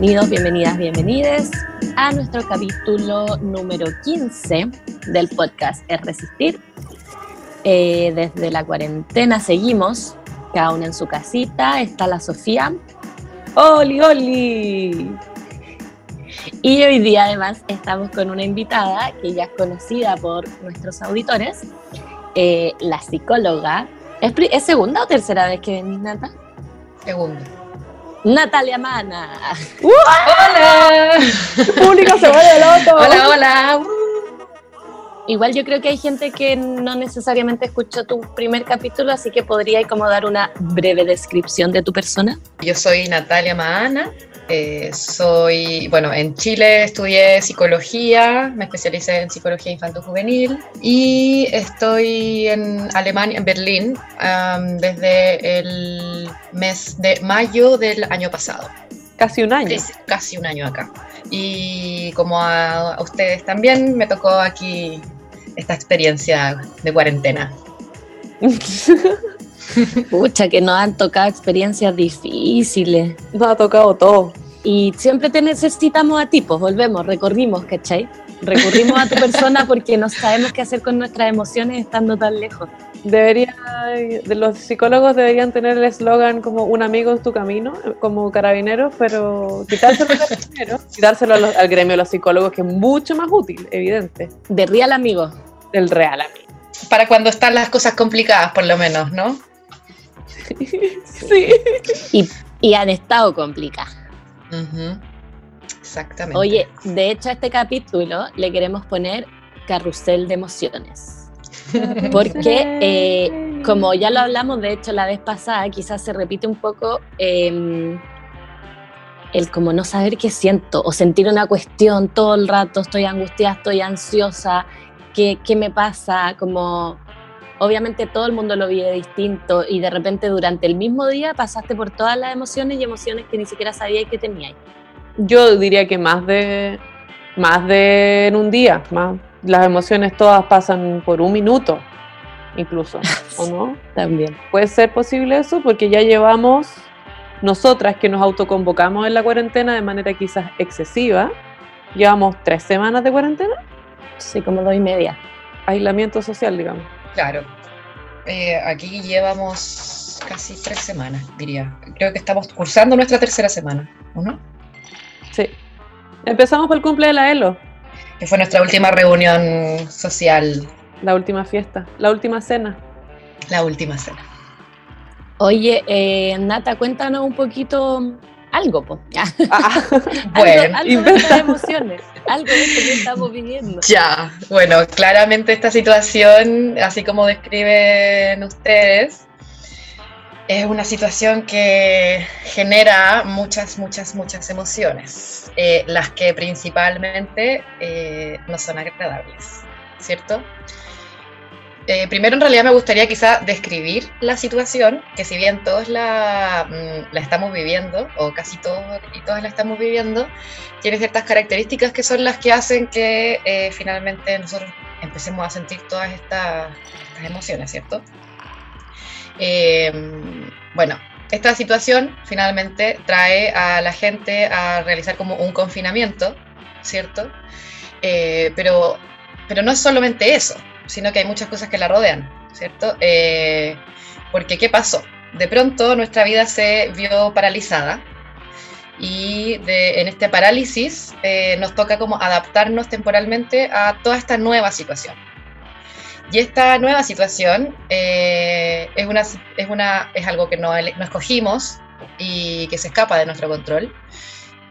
Bienvenidos, bienvenidas, bienvenides a nuestro capítulo número 15 del podcast Es Resistir. Eh, desde la cuarentena seguimos, cada una en su casita, está la Sofía. ¡Oli, oli! Y hoy día además estamos con una invitada que ya es conocida por nuestros auditores, eh, la psicóloga. ¿Es, ¿Es segunda o tercera vez que venís, Nata? Segunda. Natalia Mana. ¡Hola! público se vuelve loco. Hola, hola. Igual yo creo que hay gente que no necesariamente escuchó tu primer capítulo, así que podría como dar una breve descripción de tu persona. Yo soy Natalia Maana, eh, soy, bueno, en Chile estudié psicología, me especialicé en psicología infanto-juvenil y estoy en Alemania, en Berlín, desde el mes de mayo del año pasado. Casi un año. casi un año acá. Y como a, a ustedes también, me tocó aquí esta experiencia de cuarentena. Pucha, que nos han tocado experiencias difíciles. Nos ha tocado todo. Y siempre te necesitamos a ti, pues volvemos, recorrimos, ¿cachai? Recurrimos a tu persona porque no sabemos qué hacer con nuestras emociones estando tan lejos. Debería, de los psicólogos deberían tener el eslogan como un amigo en tu camino, como carabineros, pero quitárselo carabineros, quitárselo al, al gremio de los psicólogos, que es mucho más útil, evidente. De real amigo. Del real amigo. Para cuando están las cosas complicadas, por lo menos, ¿no? sí. Y, y han estado complicadas. Exactamente. Oye, de hecho a este capítulo le queremos poner carrusel de emociones. Porque, eh, como ya lo hablamos, de hecho, la vez pasada, quizás se repite un poco eh, el como no saber qué siento o sentir una cuestión todo el rato, estoy angustiada, estoy ansiosa, qué, qué me pasa, como obviamente todo el mundo lo vive distinto y de repente durante el mismo día pasaste por todas las emociones y emociones que ni siquiera sabías que teníais. Yo diría que más de, más de en un día, más, las emociones todas pasan por un minuto, incluso, ¿o no? También. ¿Puede ser posible eso? Porque ya llevamos, nosotras que nos autoconvocamos en la cuarentena de manera quizás excesiva, llevamos tres semanas de cuarentena. Sí, como dos y media. Aislamiento social, digamos. Claro. Eh, aquí llevamos casi tres semanas, diría. Creo que estamos cursando nuestra tercera semana, ¿o no? Sí. Empezamos por el cumple de la ELO. Que fue nuestra última reunión social. La última fiesta, la última cena. La última cena. Oye, eh, Nata, cuéntanos un poquito algo. Ah, bueno, algo, algo de estas emociones, algo de esto que estamos viviendo. Ya, bueno, claramente esta situación, así como describen ustedes, es una situación que genera muchas, muchas, muchas emociones, eh, las que principalmente eh, no son agradables, ¿cierto? Eh, primero, en realidad me gustaría quizá describir la situación, que si bien todos la, mm, la, estamos viviendo, o casi todos y todas la estamos viviendo, tiene ciertas características que son las que hacen que eh, finalmente nosotros empecemos a sentir todas estas, emociones, ¿cierto? Eh, bueno, esta situación finalmente trae a la gente a realizar como un confinamiento, ¿cierto? pero, pero no es solamente eso sino que hay muchas cosas que la rodean, ¿cierto? Eh, porque ¿qué pasó? De pronto nuestra vida se vio paralizada y en este parálisis eh, nos toca como adaptarnos temporalmente a toda esta nueva situación. Y esta nueva situación eh, es, una, es, una, es algo que no, no escogimos y que se escapa de nuestro control.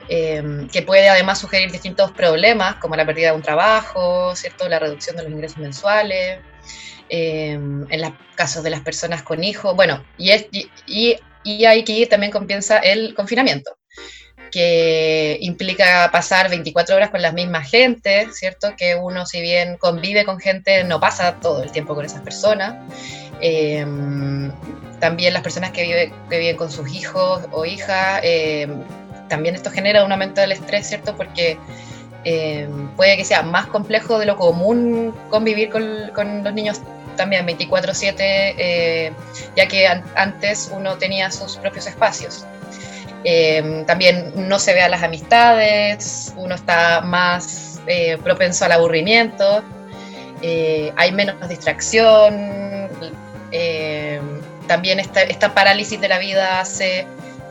Eh, que puede además sugerir distintos problemas, como la pérdida de un trabajo, ¿cierto? la reducción de los ingresos mensuales, eh, en los casos de las personas con hijos, bueno, y, es, y, y, aquí también comienza el confinamiento, que implica pasar 24 horas con las mismas gente, ¿cierto? Que uno si bien convive con gente, no pasa todo el tiempo con esas personas. Eh, también las personas que, vive, que, viven con sus hijos o hijas, también esto genera un aumento del estrés, ¿cierto? Porque eh, puede que sea más complejo de lo común convivir con, con los niños también 24/7, eh, ya que an antes uno tenía sus propios espacios. Eh, también no se ve a las amistades, uno está más eh, propenso al aburrimiento, hay menos distracción, también esta, esta, parálisis de la vida hace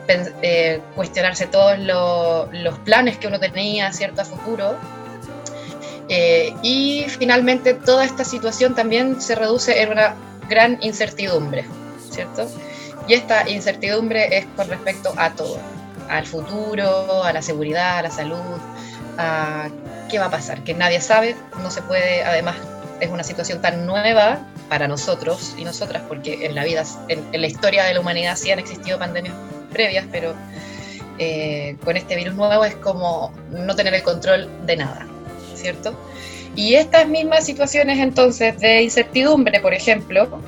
eh, cuestionarse todos lo, los planes que uno tenía, ¿cierto?, a futuro. Eh, y finalmente toda esta situación también se reduce en una gran incertidumbre, ¿cierto? Y esta incertidumbre es con respecto a todo, al futuro, a la seguridad, a la salud, a qué va a pasar, que nadie sabe, no se puede, además es una situación tan nueva para nosotros y nosotras, porque en la vida, en, en la historia de la humanidad sí han existido pandemias previas, pero eh, con este virus nuevo es como no tener el control de nada, ¿cierto? Y estas mismas situaciones entonces de incertidumbre, por ejemplo,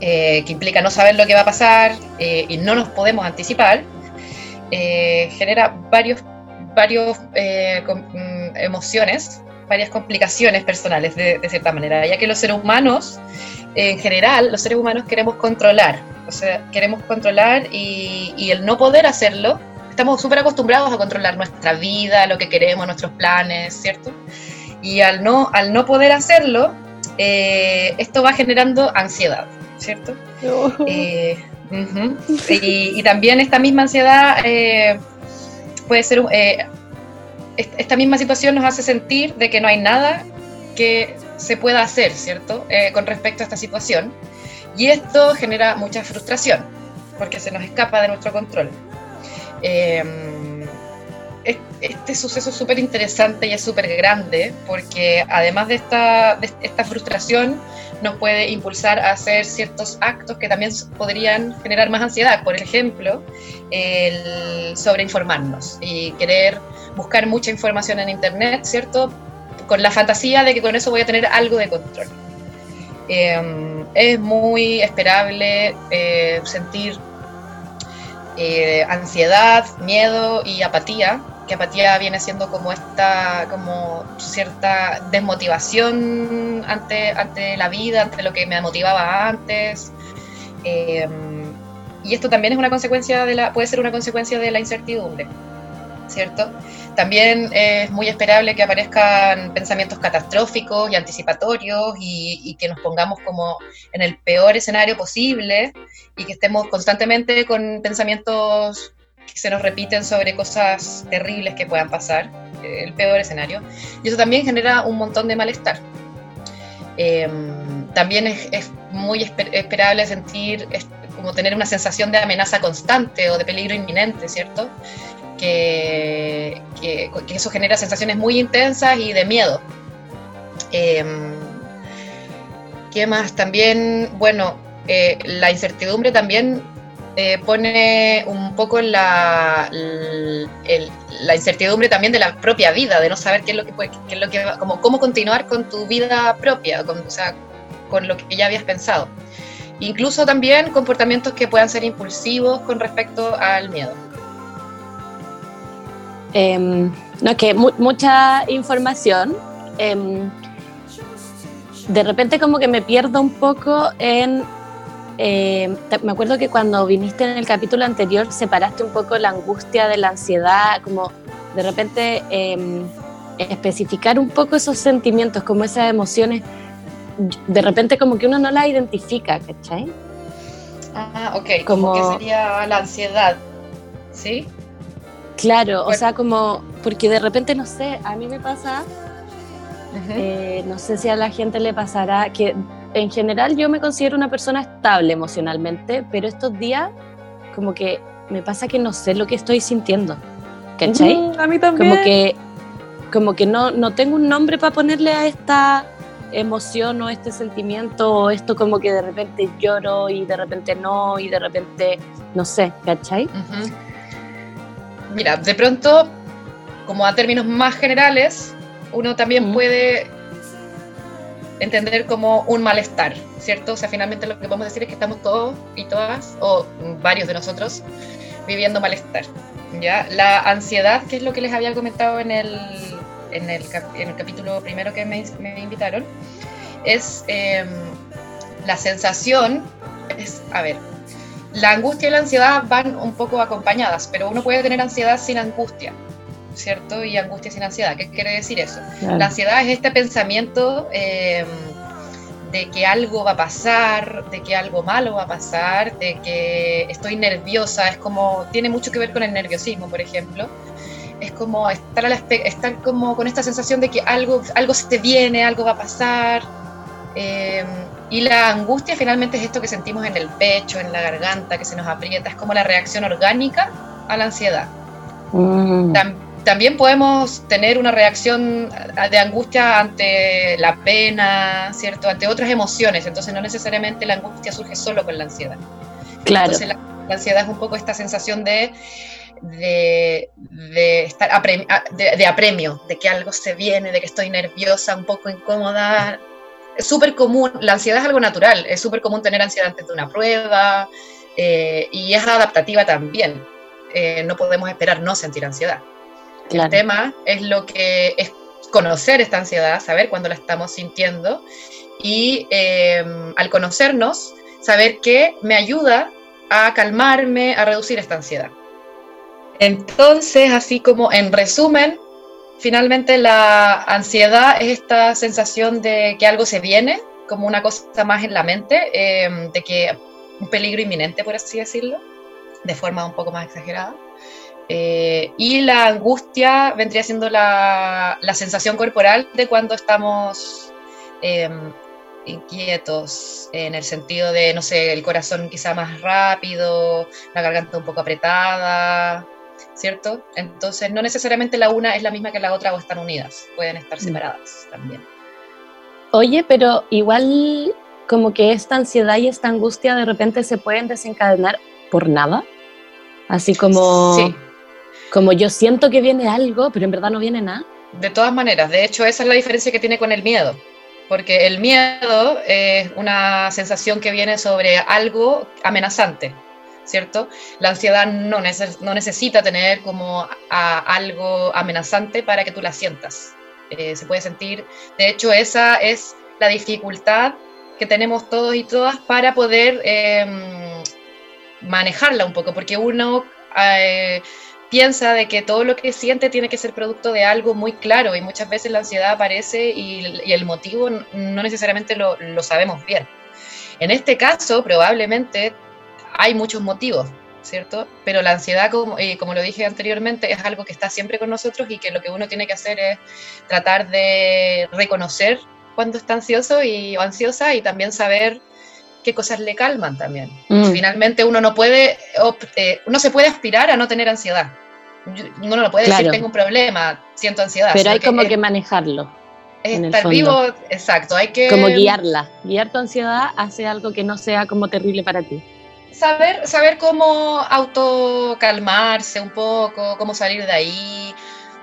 eh, que implica no saber lo que va a pasar eh, y no nos podemos anticipar, eh, genera varios, varios com, mm, emociones, varias complicaciones personales de, de, cierta manera, ya que los seres humanos, en general, los seres humanos queremos controlar, o sea, queremos controlar y, y el no poder hacerlo, estamos súper acostumbrados a controlar nuestra vida, lo que queremos, nuestros planes, ¿cierto? Y al no, al no poder hacerlo, eh, esto va generando ansiedad, ¿cierto? Eh, uh -huh. y, y, también esta misma ansiedad eh, puede ser, esta misma situación nos hace sentir de que no hay nada que se pueda hacer, ¿cierto? Eh, con respecto a esta situación. Y esto genera mucha frustración, porque se nos escapa de nuestro control. Eh, este suceso es súper interesante y es súper grande, porque además de esta, de esta frustración, nos puede impulsar a hacer ciertos actos que también podrían generar más ansiedad. Por ejemplo, el sobreinformarnos y querer buscar mucha información en Internet, ¿cierto? Con la fantasía de que con eso voy a tener algo de control. Eh, es muy esperable eh, sentir eh, ansiedad, miedo y apatía, que apatía viene siendo como esta, como cierta desmotivación ante, ante la vida, ante lo que me motivaba antes. Eh, y esto también es una consecuencia de la, puede ser una consecuencia de la incertidumbre, ¿cierto? También es muy esperable que aparezcan pensamientos catastróficos y anticipatorios y, que nos pongamos como en el peor escenario posible y que estemos constantemente con pensamientos que se nos repiten sobre cosas terribles que puedan pasar, el peor escenario. Y eso también genera un montón de malestar. Eh, también es, muy esper esperable sentir como tener una sensación de amenaza constante o de peligro inminente, ¿cierto? Que, eso genera sensaciones muy intensas y de miedo. Eh, ¿Qué más? También, bueno, eh, la incertidumbre también eh, pone un poco la, la incertidumbre también de la propia vida, de no saber qué es lo que, puede, qué es lo que como, cómo continuar con tu vida propia, con, o sea, con lo que ya habías pensado. Incluso también comportamientos que puedan ser impulsivos con respecto al miedo. Eh, no, es que mu mucha información. Eh, de repente como que me pierdo un poco en... Eh, me acuerdo que cuando viniste en el capítulo anterior separaste un poco la angustia de la ansiedad, como de repente especificar un poco esos sentimientos, como esas emociones, de repente como que uno no la identifica, ¿cachai? Ah, ok, como, como que sería la ansiedad, ¿sí? Claro, o sea, como, porque de repente, no sé, a mí me pasa, eh, no sé si a la gente le pasará, que en general yo me considero una persona estable emocionalmente, pero estos días como que me pasa que no sé lo que estoy sintiendo, ¿cachai? -huh, a mí también. Como que, como que no, no tengo un nombre para ponerle a esta emoción o este sentimiento o esto como que de repente lloro y de repente no y de repente no sé, ¿cachai? Mira, de pronto, como a términos más generales, uno también puede entender como un malestar, ¿cierto? O sea, finalmente lo que podemos decir es que estamos todos y todas, o varios de nosotros, viviendo malestar. ¿ya? La ansiedad, que es lo que les había comentado en el, en el, cap- en el capítulo primero que me, me invitaron, es em, la sensación, es, a ver, la angustia y la ansiedad van un poco acompañadas, pero uno puede tener ansiedad sin angustia, ¿cierto? Y angustia sin ansiedad. ¿Qué quiere decir eso? Claro. La ansiedad es este pensamiento eh, de que algo va a pasar, de que algo malo va a pasar, de que estoy nerviosa, es como, tiene mucho que ver con el nerviosismo, por ejemplo. Es como estar, a la espe- estar como con esta sensación de que algo, algo se te viene, algo va a pasar. eh, y la angustia finalmente es esto que sentimos en el pecho, en la garganta, que se nos aprieta, es como la reacción orgánica a la ansiedad. Mm. Tam- también podemos tener una reacción de angustia ante la pena, ¿cierto? Ante otras emociones. Entonces, no necesariamente la angustia surge solo con la ansiedad. Claro. Entonces, la, la ansiedad es un poco esta sensación de, de, de estar apre- a- de, de apremio, de que algo se viene, de que estoy nerviosa, un poco incómoda. Es súper común, la ansiedad es algo natural, es súper común tener ansiedad antes de una prueba eh, y es adaptativa también. Eh, no podemos esperar no sentir ansiedad. El tema es lo que es conocer esta ansiedad, saber cuándo la estamos sintiendo y eh, al conocernos, saber que me ayuda a calmarme, a reducir esta ansiedad. Entonces, así como en resumen, finalmente la ansiedad es esta sensación de que algo se viene, como una cosa más en la mente, eh, de que un peligro inminente, por así decirlo, de forma un poco más exagerada. Eh, y la angustia vendría siendo la, la sensación corporal de cuando estamos eh, inquietos, en el sentido de, no sé, el corazón quizá más rápido, la garganta un poco apretada, ¿cierto? Entonces, no necesariamente la una es la misma que la otra o están unidas, pueden estar separadas también. Oye, pero igual como que esta ansiedad y esta angustia de repente se pueden desencadenar por nada. Así como, Sí, como yo siento que viene algo, pero en verdad no viene nada. De todas maneras, de hecho esa es la diferencia que tiene con el miedo, porque el miedo es una sensación que viene sobre algo amenazante, ¿cierto? La ansiedad no, neces- no necesita tener como algo amenazante para que tú la sientas. Eh, se puede sentir, de hecho esa es la dificultad que tenemos todos y todas para poder em, manejarla un poco, porque uno... eh, piensa de que todo lo que siente tiene que ser producto de algo muy claro y muchas veces la ansiedad aparece y, y el motivo no necesariamente lo, lo sabemos bien. En este caso, probablemente hay muchos motivos, ¿cierto? Pero la ansiedad, como, eh, como lo dije anteriormente, es algo que está siempre con nosotros y que lo que uno tiene que hacer es tratar de reconocer cuando está ansioso y, o ansiosa y también saber qué cosas le calman también. Mm. Finalmente uno no puede, eh, uno se puede aspirar a no tener ansiedad. Uno no puede Claro. decir tengo un problema, siento ansiedad. Pero hay como es, que manejarlo, es en el estar vivo, exacto, hay que como guiarla. Guiar tu ansiedad hacia algo que no sea como terrible para ti. Saber, saber cómo autocalmarse un poco, cómo salir de ahí,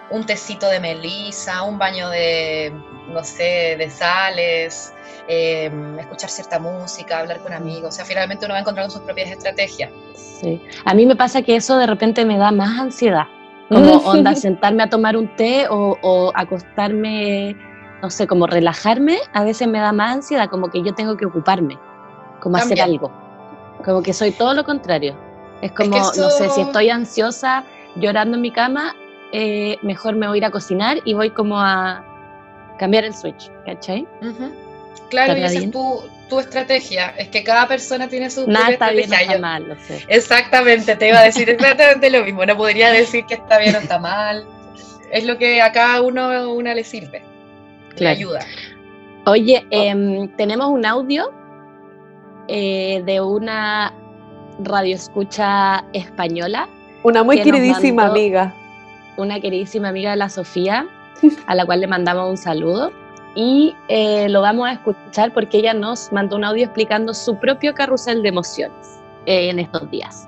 un tecito de melisa, un baño de, no sé, de sales, eh, escuchar cierta música, hablar con amigos, o sea, finalmente uno va encontrando sus propias estrategias. Sí. A mí me pasa que eso de repente me da más ansiedad. Como onda, sentarme a tomar un té o, o acostarme, no sé, como relajarme, a veces me da más ansiedad, como que yo tengo que ocuparme, como hacer algo. Como que soy todo lo contrario. Es como, que no sé, si estoy ansiosa llorando en mi cama, eh, mejor me voy a ir a cocinar y voy como a cambiar el switch, ¿cachai? Claro, y ¿Estará esa es tu, tu estrategia, es que cada persona tiene su Nada propia está bien, no está mal, lo sé. Exactamente, te iba a decir exactamente lo mismo. No podría decir que está bien o está mal. Es lo que a cada uno una le sirve. Le Claro. ayuda. Oye, em, tenemos un audio eh, de una radioescucha española, Una muy queridísima mandó- amiga. una queridísima amiga de la Sofía, a la cual le mandamos un saludo. y eh, lo vamos a escuchar porque ella nos mandó un audio explicando su propio carrusel de emociones eh, en estos días.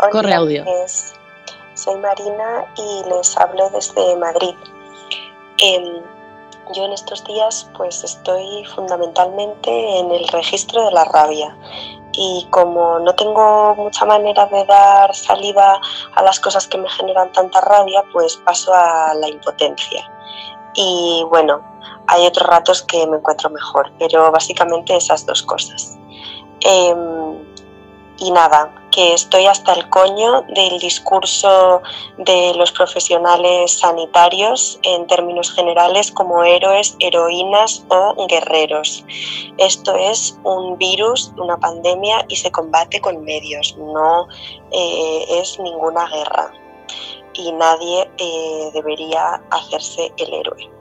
Hola, Corre audio. soy Marina y les hablo desde Madrid. Em, yo en estos días pues estoy fundamentalmente en el registro de la rabia y como no tengo mucha manera de dar salida a las cosas que me generan tanta rabia, pues paso a la impotencia. Y bueno, hay otros ratos que me encuentro mejor, pero básicamente esas dos cosas. Em, y nada, que estoy hasta el coño del discurso de los profesionales sanitarios en términos generales como héroes, heroínas o guerreros. Esto es un virus, una pandemia y se combate con medios, no eh, es ninguna guerra. Y nadie eh, debería hacerse el héroe.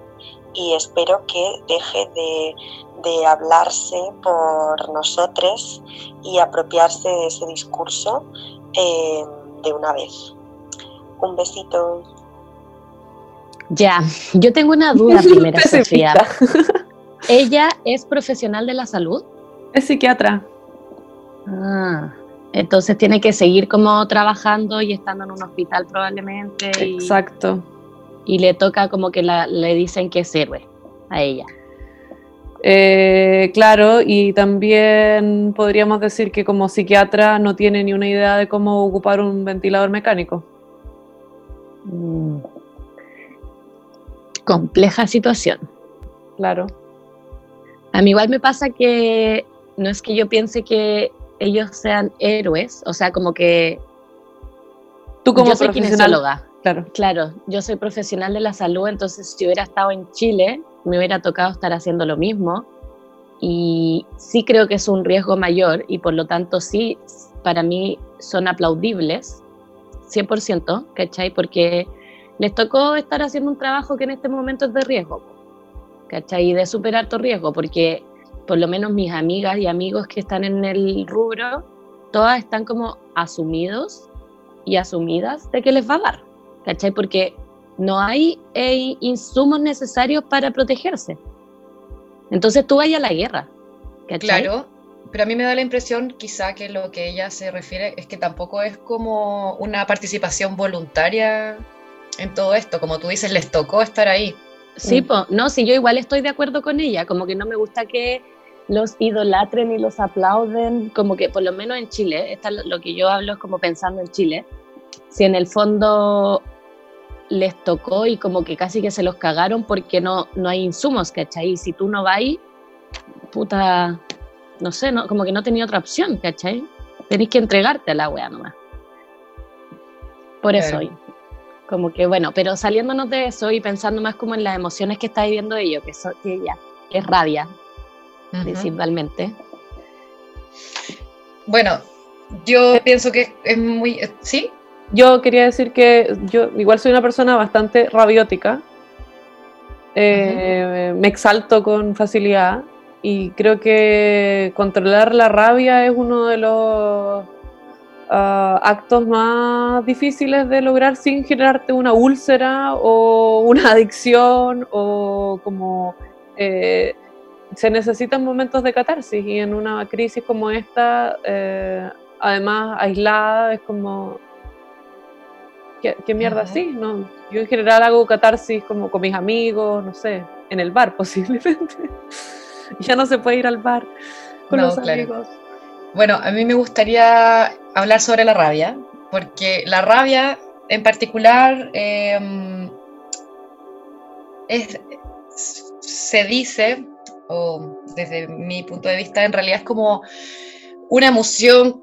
Y espero que deje de, de hablarse por nosotros y apropiarse de ese discurso eh, de una vez. Un besito. Ya, yo tengo una duda primero, Sofía. ¿Ella es profesional de la salud? Es psiquiatra. Ah, entonces tiene que seguir como trabajando y estando en un hospital probablemente. Y, Exacto. y le toca como que la- le dicen que es héroe a ella. Eh, claro, y también podríamos decir que como psiquiatra no tiene ni una idea de cómo ocupar un ventilador mecánico. Mm. Compleja situación. Claro. A mí igual me pasa que no es que yo piense que ellos sean héroes, o sea, como que Tú como yo soy profesional, kinesióloga. Claro. Claro, yo soy profesional de la salud, entonces si hubiera estado en Chile, me hubiera tocado estar haciendo lo mismo. Y sí creo que es un riesgo mayor y por lo tanto sí, para mí son aplaudibles, 100%, ¿cachai? Porque les tocó estar haciendo un trabajo que en este momento es de riesgo, ¿cachai? Y de súper alto riesgo, porque por lo menos mis amigas y amigos que están en el rubro, todas están como asumidos y asumidas de que les va a dar, ¿cachai? Porque no hay eh, insumos necesarios para protegerse. Entonces tú vayas a la guerra, ¿cachai? Claro, pero a mí me da la impresión quizá que lo que ella se refiere es que tampoco es como una participación voluntaria en todo esto, como tú dices, les tocó estar ahí. Sí, Mm. po, no, sí, yo igual estoy de acuerdo con ella, como que no me gusta que los idolatren y los aplauden, como que por lo menos en Chile, esta, lo que yo hablo es como pensando en Chile, si en el fondo les tocó y como que casi que se los cagaron porque no, no hay insumos, ¿cachai? Y si tú no vas, puta, no sé, no, como que no tenía otra opción, ¿cachai? Tenés que entregarte a la wea nomás. Por eso, como que bueno, pero saliéndonos de eso y pensando más como en las emociones que está viviendo ellos, que, que ella, que es rabia principalmente. Bueno, yo pienso que es muy... ¿Sí? Yo quería decir que yo igual soy una persona bastante rabiótica. Eh, Me exalto con facilidad y creo que controlar la rabia es uno de los ah, actos más difíciles de lograr sin generarte una úlcera o una adicción o como eh, se necesitan momentos de catarsis y en una crisis como esta, eh, además aislada, es como ¿Qué, qué mierda Ujú. sí? No, yo en general hago catarsis como con mis amigos, no sé, en el bar posiblemente. ya no se puede ir al bar con No, los claro. amigos. Bueno, a mí me gustaría hablar sobre la rabia, porque la rabia en particular eh, es- se dice, o desde mi punto de vista, en realidad es como una emoción,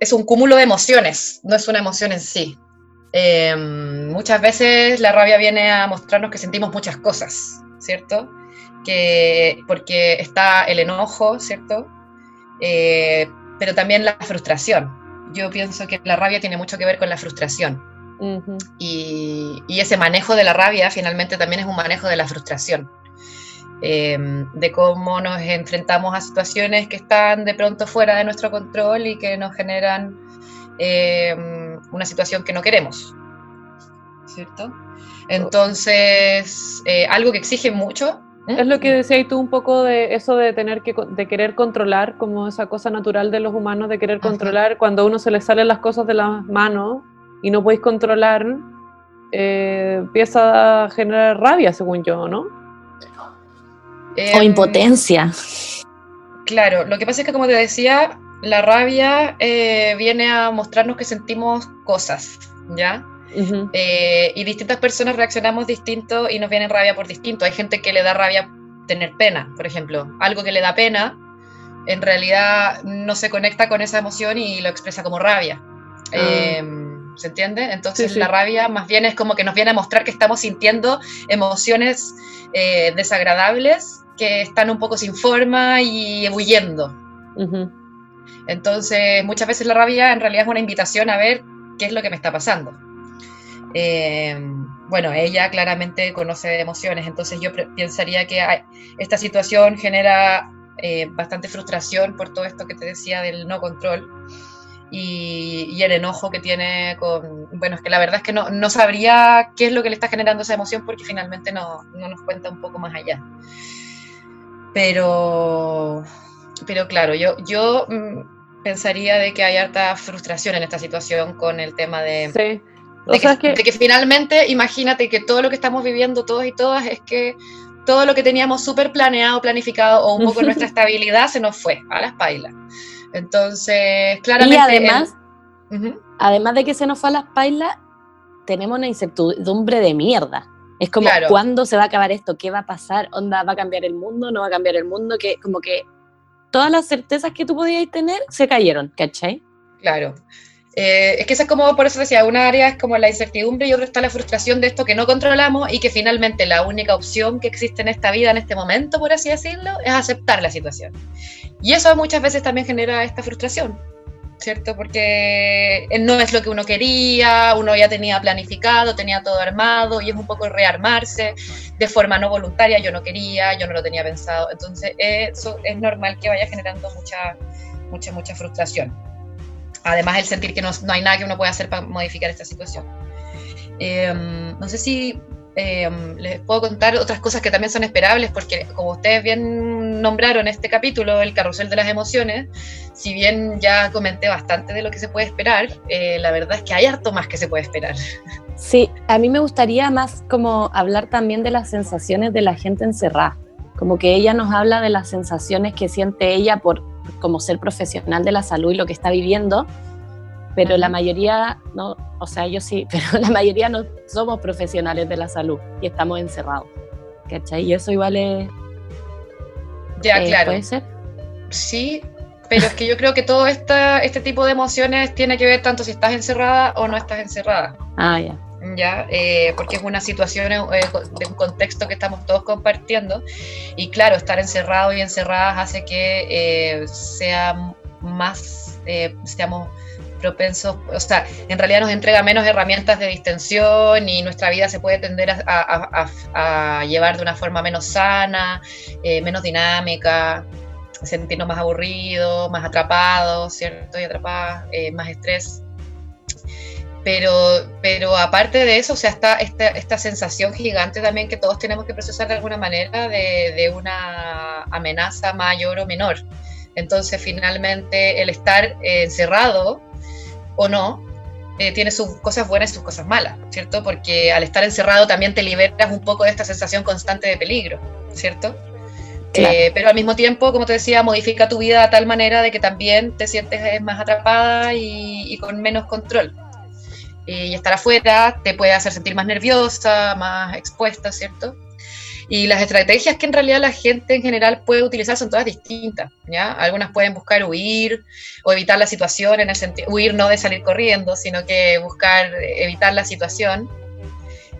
es un cúmulo de emociones, no es una emoción en sí. Eh, muchas veces la rabia viene a mostrarnos que sentimos muchas cosas, ¿cierto? Que, porque está el enojo, ¿cierto? Eh, pero también la frustración. Yo pienso que la rabia tiene mucho que ver con la frustración. Ujú. Y, y ese manejo de la rabia finalmente también es un manejo de la frustración. Eh, de cómo nos enfrentamos a situaciones que están de pronto fuera de nuestro control y que nos generan eh, una situación que no queremos. ¿cierto? Entonces, eh, algo que exige mucho. Es lo que decías tú un poco de eso de tener que de querer controlar, como esa cosa natural de los humanos de querer controlar, cuando a uno se le salen las cosas de las manos y no podéis controlar, eh, empieza a generar rabia, según yo, ¿no? o em, impotencia. Claro, lo que pasa es que como te decía, la rabia eh, viene a mostrarnos que sentimos cosas, ¿ya? Eh, y distintas personas reaccionamos distinto y nos viene rabia por distinto. Hay gente que le da rabia tener pena, por ejemplo. Algo que le da pena, en realidad no se conecta con esa emoción y lo expresa como rabia. Ah. Em, ¿Se entiende? Entonces la rabia más bien es como que nos viene a mostrar que estamos sintiendo emociones eh, desagradables que están un poco sin forma y ebulliendo. Entonces muchas veces la rabia en realidad es una invitación a ver qué es lo que me está pasando. Eh, bueno, ella claramente conoce emociones, entonces yo pensaría que esta situación genera eh, bastante frustración por todo esto que te decía del no control y, el enojo que tiene con, bueno, es que la verdad es que no, no, sabría qué es lo que le está generando esa emoción porque finalmente no, no nos cuenta un poco más allá. Pero, pero claro, yo, yo mm, pensaría de que hay harta frustración en esta situación con el tema de... Sí de, que, finalmente, imagínate que todo lo que estamos viviendo todos y todas es que todo lo que teníamos súper planeado, planificado o un poco nuestra estabilidad se nos fue a la espalda. Entonces, claramente... Y además, además de que se nos fue a la espalda, tenemos una incertidumbre de mierda. Es como, ¿cuándo se va a acabar esto? ¿Qué va a pasar? ¿Onda va a cambiar el mundo? ¿No va a cambiar el mundo? Que como que todas las certezas que tú podías tener se cayeron, ¿cachai? Claro. Eh, es que eso es como, por eso decía, una área es como la incertidumbre y otra está la frustración de esto que no controlamos y que finalmente la única opción que existe en esta vida, en este momento, por así decirlo, es aceptar la situación. Y eso muchas veces también genera esta frustración, ¿cierto? Porque no es lo que uno quería, uno ya tenía planificado, tenía todo armado y es un poco rearmarse de forma no voluntaria, yo no quería, yo no lo tenía pensado. Entonces, eso es normal que vaya generando mucha, mucha, mucha frustración. Además, el sentir que no, hay nada que uno pueda hacer para modificar esta situación. Em, no sé si em, les puedo contar otras cosas que también son esperables, porque como ustedes bien nombraron este capítulo, el carrusel de las emociones, si bien ya comenté bastante de lo que se puede esperar, eh, la verdad es que hay harto más que se puede esperar. Sí, a mí me gustaría más como hablar también de las sensaciones de la gente encerrada, como que ella nos habla de las sensaciones que siente ella por como ser profesional de la salud y lo que está viviendo, pero la mayoría, no, o sea, yo sí, pero la mayoría no somos profesionales de la salud y estamos encerrados. ¿Cachai? Y eso igual es... Ya, eh, claro. ¿Puede ser? Sí, pero es que yo creo que todo esta, este tipo de emociones tiene que ver tanto si estás encerrada o no estás encerrada. Ah, ya. ¿ya? Eh, porque es una situación eh, de un contexto que estamos todos compartiendo. Y claro, estar encerrados y encerradas hace que eh, sea más, seamos propensos, o sea, en realidad nos entrega menos herramientas de distensión y nuestra vida se puede tender a, llevar de una forma menos sana, menos dinámica, sentirnos más aburridos, más atrapados, ¿cierto? Y atrapadas, más estrés. Pero, pero aparte de eso, o sea, está esta, sensación gigante también que todos tenemos que procesar de alguna manera de, de una amenaza mayor o menor. Entonces, finalmente, el estar encerrado o no, eh, tiene sus cosas buenas y sus cosas malas, ¿cierto? Porque al estar encerrado también te liberas un poco de esta sensación constante de peligro, ¿cierto? Eh, pero al mismo tiempo, como te decía, modifica tu vida de tal manera de que también te sientes más atrapada y, y con menos control y estar afuera te puede hacer sentir más nerviosa, más expuesta, ¿cierto? Y las estrategias que en realidad la gente en general puede utilizar son todas distintas, ¿ya? Algunas pueden buscar huir o evitar la situación, en el sentido, huir no de salir corriendo, sino que buscar evitar la situación.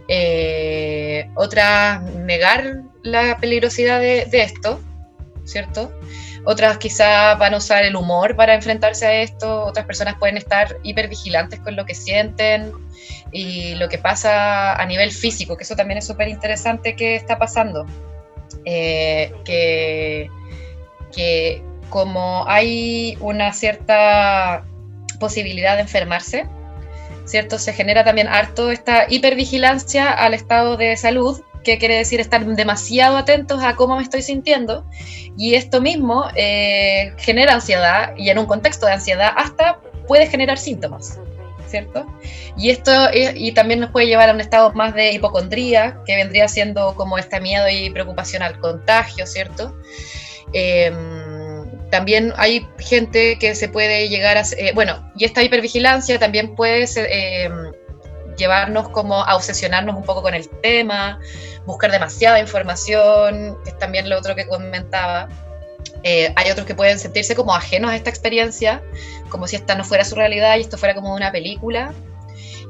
Eh, otras, negar la peligrosidad de, de esto, ¿cierto? Otras quizás van a usar el humor para enfrentarse a esto, otras personas pueden estar hipervigilantes con lo que sienten y lo que pasa a nivel físico, que eso también es súper interesante que está pasando. Eh, que, que como hay una cierta posibilidad de enfermarse, ¿cierto? Se genera también harto esta hipervigilancia al estado de salud, que quiere decir estar demasiado atentos a cómo me estoy sintiendo, y esto mismo eh, genera ansiedad, y en un contexto de ansiedad hasta puede generar síntomas. ¿cierto? Y esto y también nos puede llevar a un estado más de hipocondría, que vendría siendo como este miedo y preocupación al contagio, ¿cierto? Em, también hay gente que se puede llegar a... Eh, bueno, y esta hipervigilancia también puede em, llevarnos como a obsesionarnos un poco con el tema, buscar demasiada información, que es también lo otro que comentaba. Eh, hay otros que pueden sentirse como ajenos a esta experiencia, como si esta no fuera su realidad y esto fuera como una película.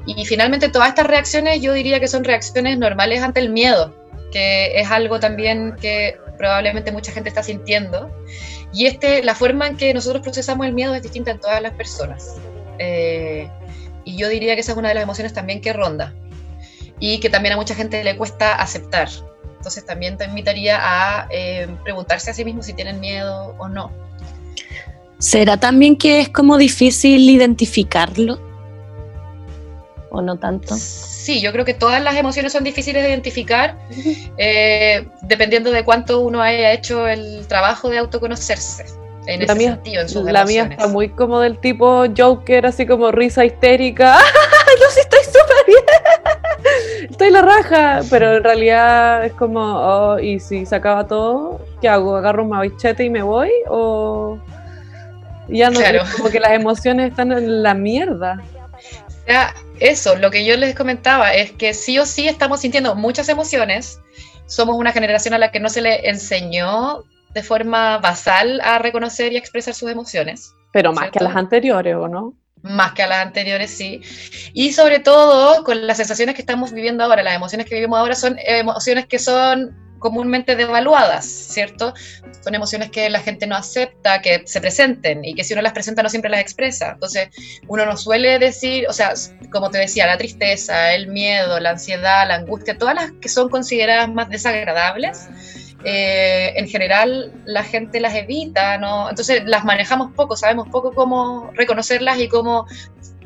Y finalmente todas estas reacciones yo diría que son reacciones normales ante el miedo, que es algo también que probablemente mucha gente está sintiendo. Y este, la forma en que nosotros procesamos el miedo es distinta en todas las personas. Eh, y yo diría que esa es una de las emociones también que ronda y que también a mucha gente le cuesta aceptar. Entonces también te invitaría a eh, preguntarse a sí mismo si tienen miedo o no. ¿Será también que es como difícil identificarlo? ¿O no tanto? Sí, yo creo que todas las emociones son difíciles de identificar, eh, dependiendo de cuánto uno haya hecho el trabajo de autoconocerse. En ese sentido, en sus La mía está muy como del tipo Joker, así como risa histérica. yo sí estoy súper bien. Estoy la raja. Pero en realidad es como, oh, ¿y si se acaba todo? ¿Qué hago? ¿Agarro un mavichete y me voy? ¿O.? Ya no, claro. como que las emociones están en la mierda. Ya, eso, lo que yo les comentaba es que sí o sí estamos sintiendo muchas emociones. Somos una generación a la que no se le enseñó de forma basal a reconocer y expresar sus emociones. Pero más que a las anteriores, ¿o no? Más que a las anteriores, sí. Y sobre todo con las sensaciones que estamos viviendo ahora, las emociones que vivimos ahora son emociones que son comúnmente devaluadas, ¿cierto? Son emociones que la gente no acepta que se presenten y que si uno las presenta no siempre las expresa. Entonces, uno no suele decir, o sea, como te decía, la tristeza, el miedo, la ansiedad, la angustia, todas las que son consideradas más desagradables, eh, en general la gente las evita, ¿no? Entonces las manejamos poco, sabemos poco cómo reconocerlas y cómo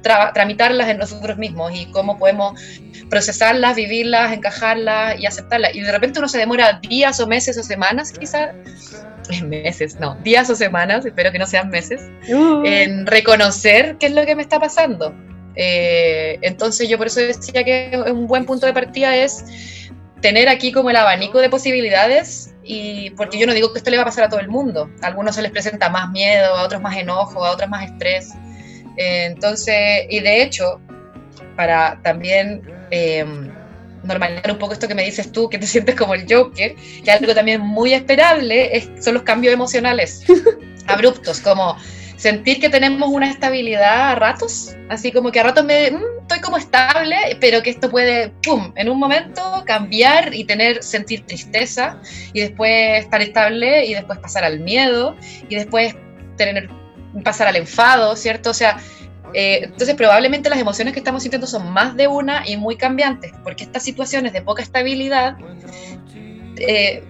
tramitarlas en nosotros mismos y cómo podemos procesarlas, vivirlas, encajarlas y aceptarlas. Y de repente uno se demora días o meses o semanas, quizás, meses, no, días o semanas, espero que no sean meses, uh. en reconocer qué es lo que me está pasando. Eh, entonces yo por eso decía que un buen punto de partida es tener aquí como el abanico de posibilidades y porque yo no digo que esto le va a pasar a todo el mundo. A algunos se les presenta más miedo, a otros más enojo, a otros más estrés. Eh, entonces, y de hecho, para también eh, normalizar un poco esto que me dices tú, que te sientes como el Joker, que algo también muy esperable es, son los cambios emocionales abruptos, como sentir que tenemos una estabilidad a ratos, así como que a ratos me mm, estoy como estable, pero que esto puede, pum, en un momento cambiar y tener, sentir tristeza y después estar estable y después pasar al miedo y después tener, pasar al enfado, ¿cierto? O sea, eh, entonces probablemente las emociones que estamos sintiendo son más de una y muy cambiantes, porque estas situaciones de poca estabilidad eh,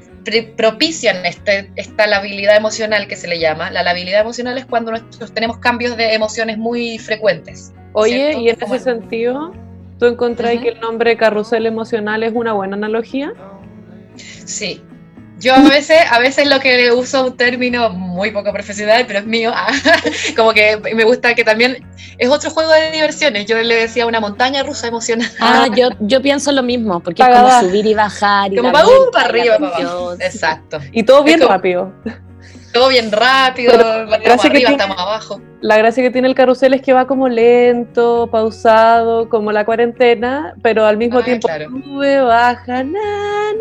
propician este, esta labilidad emocional que se le llama. La labilidad emocional es cuando nosotros tenemos cambios de emociones muy frecuentes. Oye, y en ese sentido, ¿tú encontrás que el nombre carrusel emocional es una buena analogía? Sí, yo a veces, a veces lo que uso un término muy poco profesional, pero es mío, como que me gusta que también es otro juego de diversiones. Yo le decía una montaña rusa emocional. Ah, yo, yo pienso lo mismo, porque es como subir y bajar. Y como para, uh, para arriba, para abajo. Exacto. Y todo bien rápido todo bien rápido, la gracia arriba, que estamos abajo. La gracia que tiene el carrusel es que va como lento, pausado, como la cuarentena, pero al mismo ah, tiempo sube, baja, na,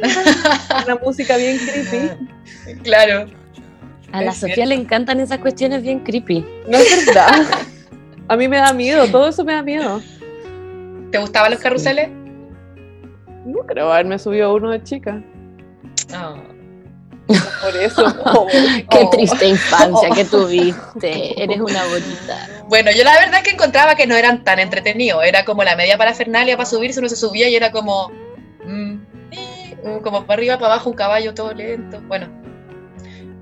na, una música bien creepy. Claro. A la Sofía le encantan esas cuestiones bien creepy. No es verdad. A mí me da miedo, todo eso me da miedo. ¿Te gustaban los carruseles? No creo haberme subido uno de chica. No. Por eso. Qué triste infancia que tuviste. Eres una bonita. Bueno, yo la verdad es que encontraba que no eran tan entretenidos. Era como la media parafernalia para subirse, uno se subía y era como. Mm, como para arriba, para abajo, un caballo todo lento. Bueno,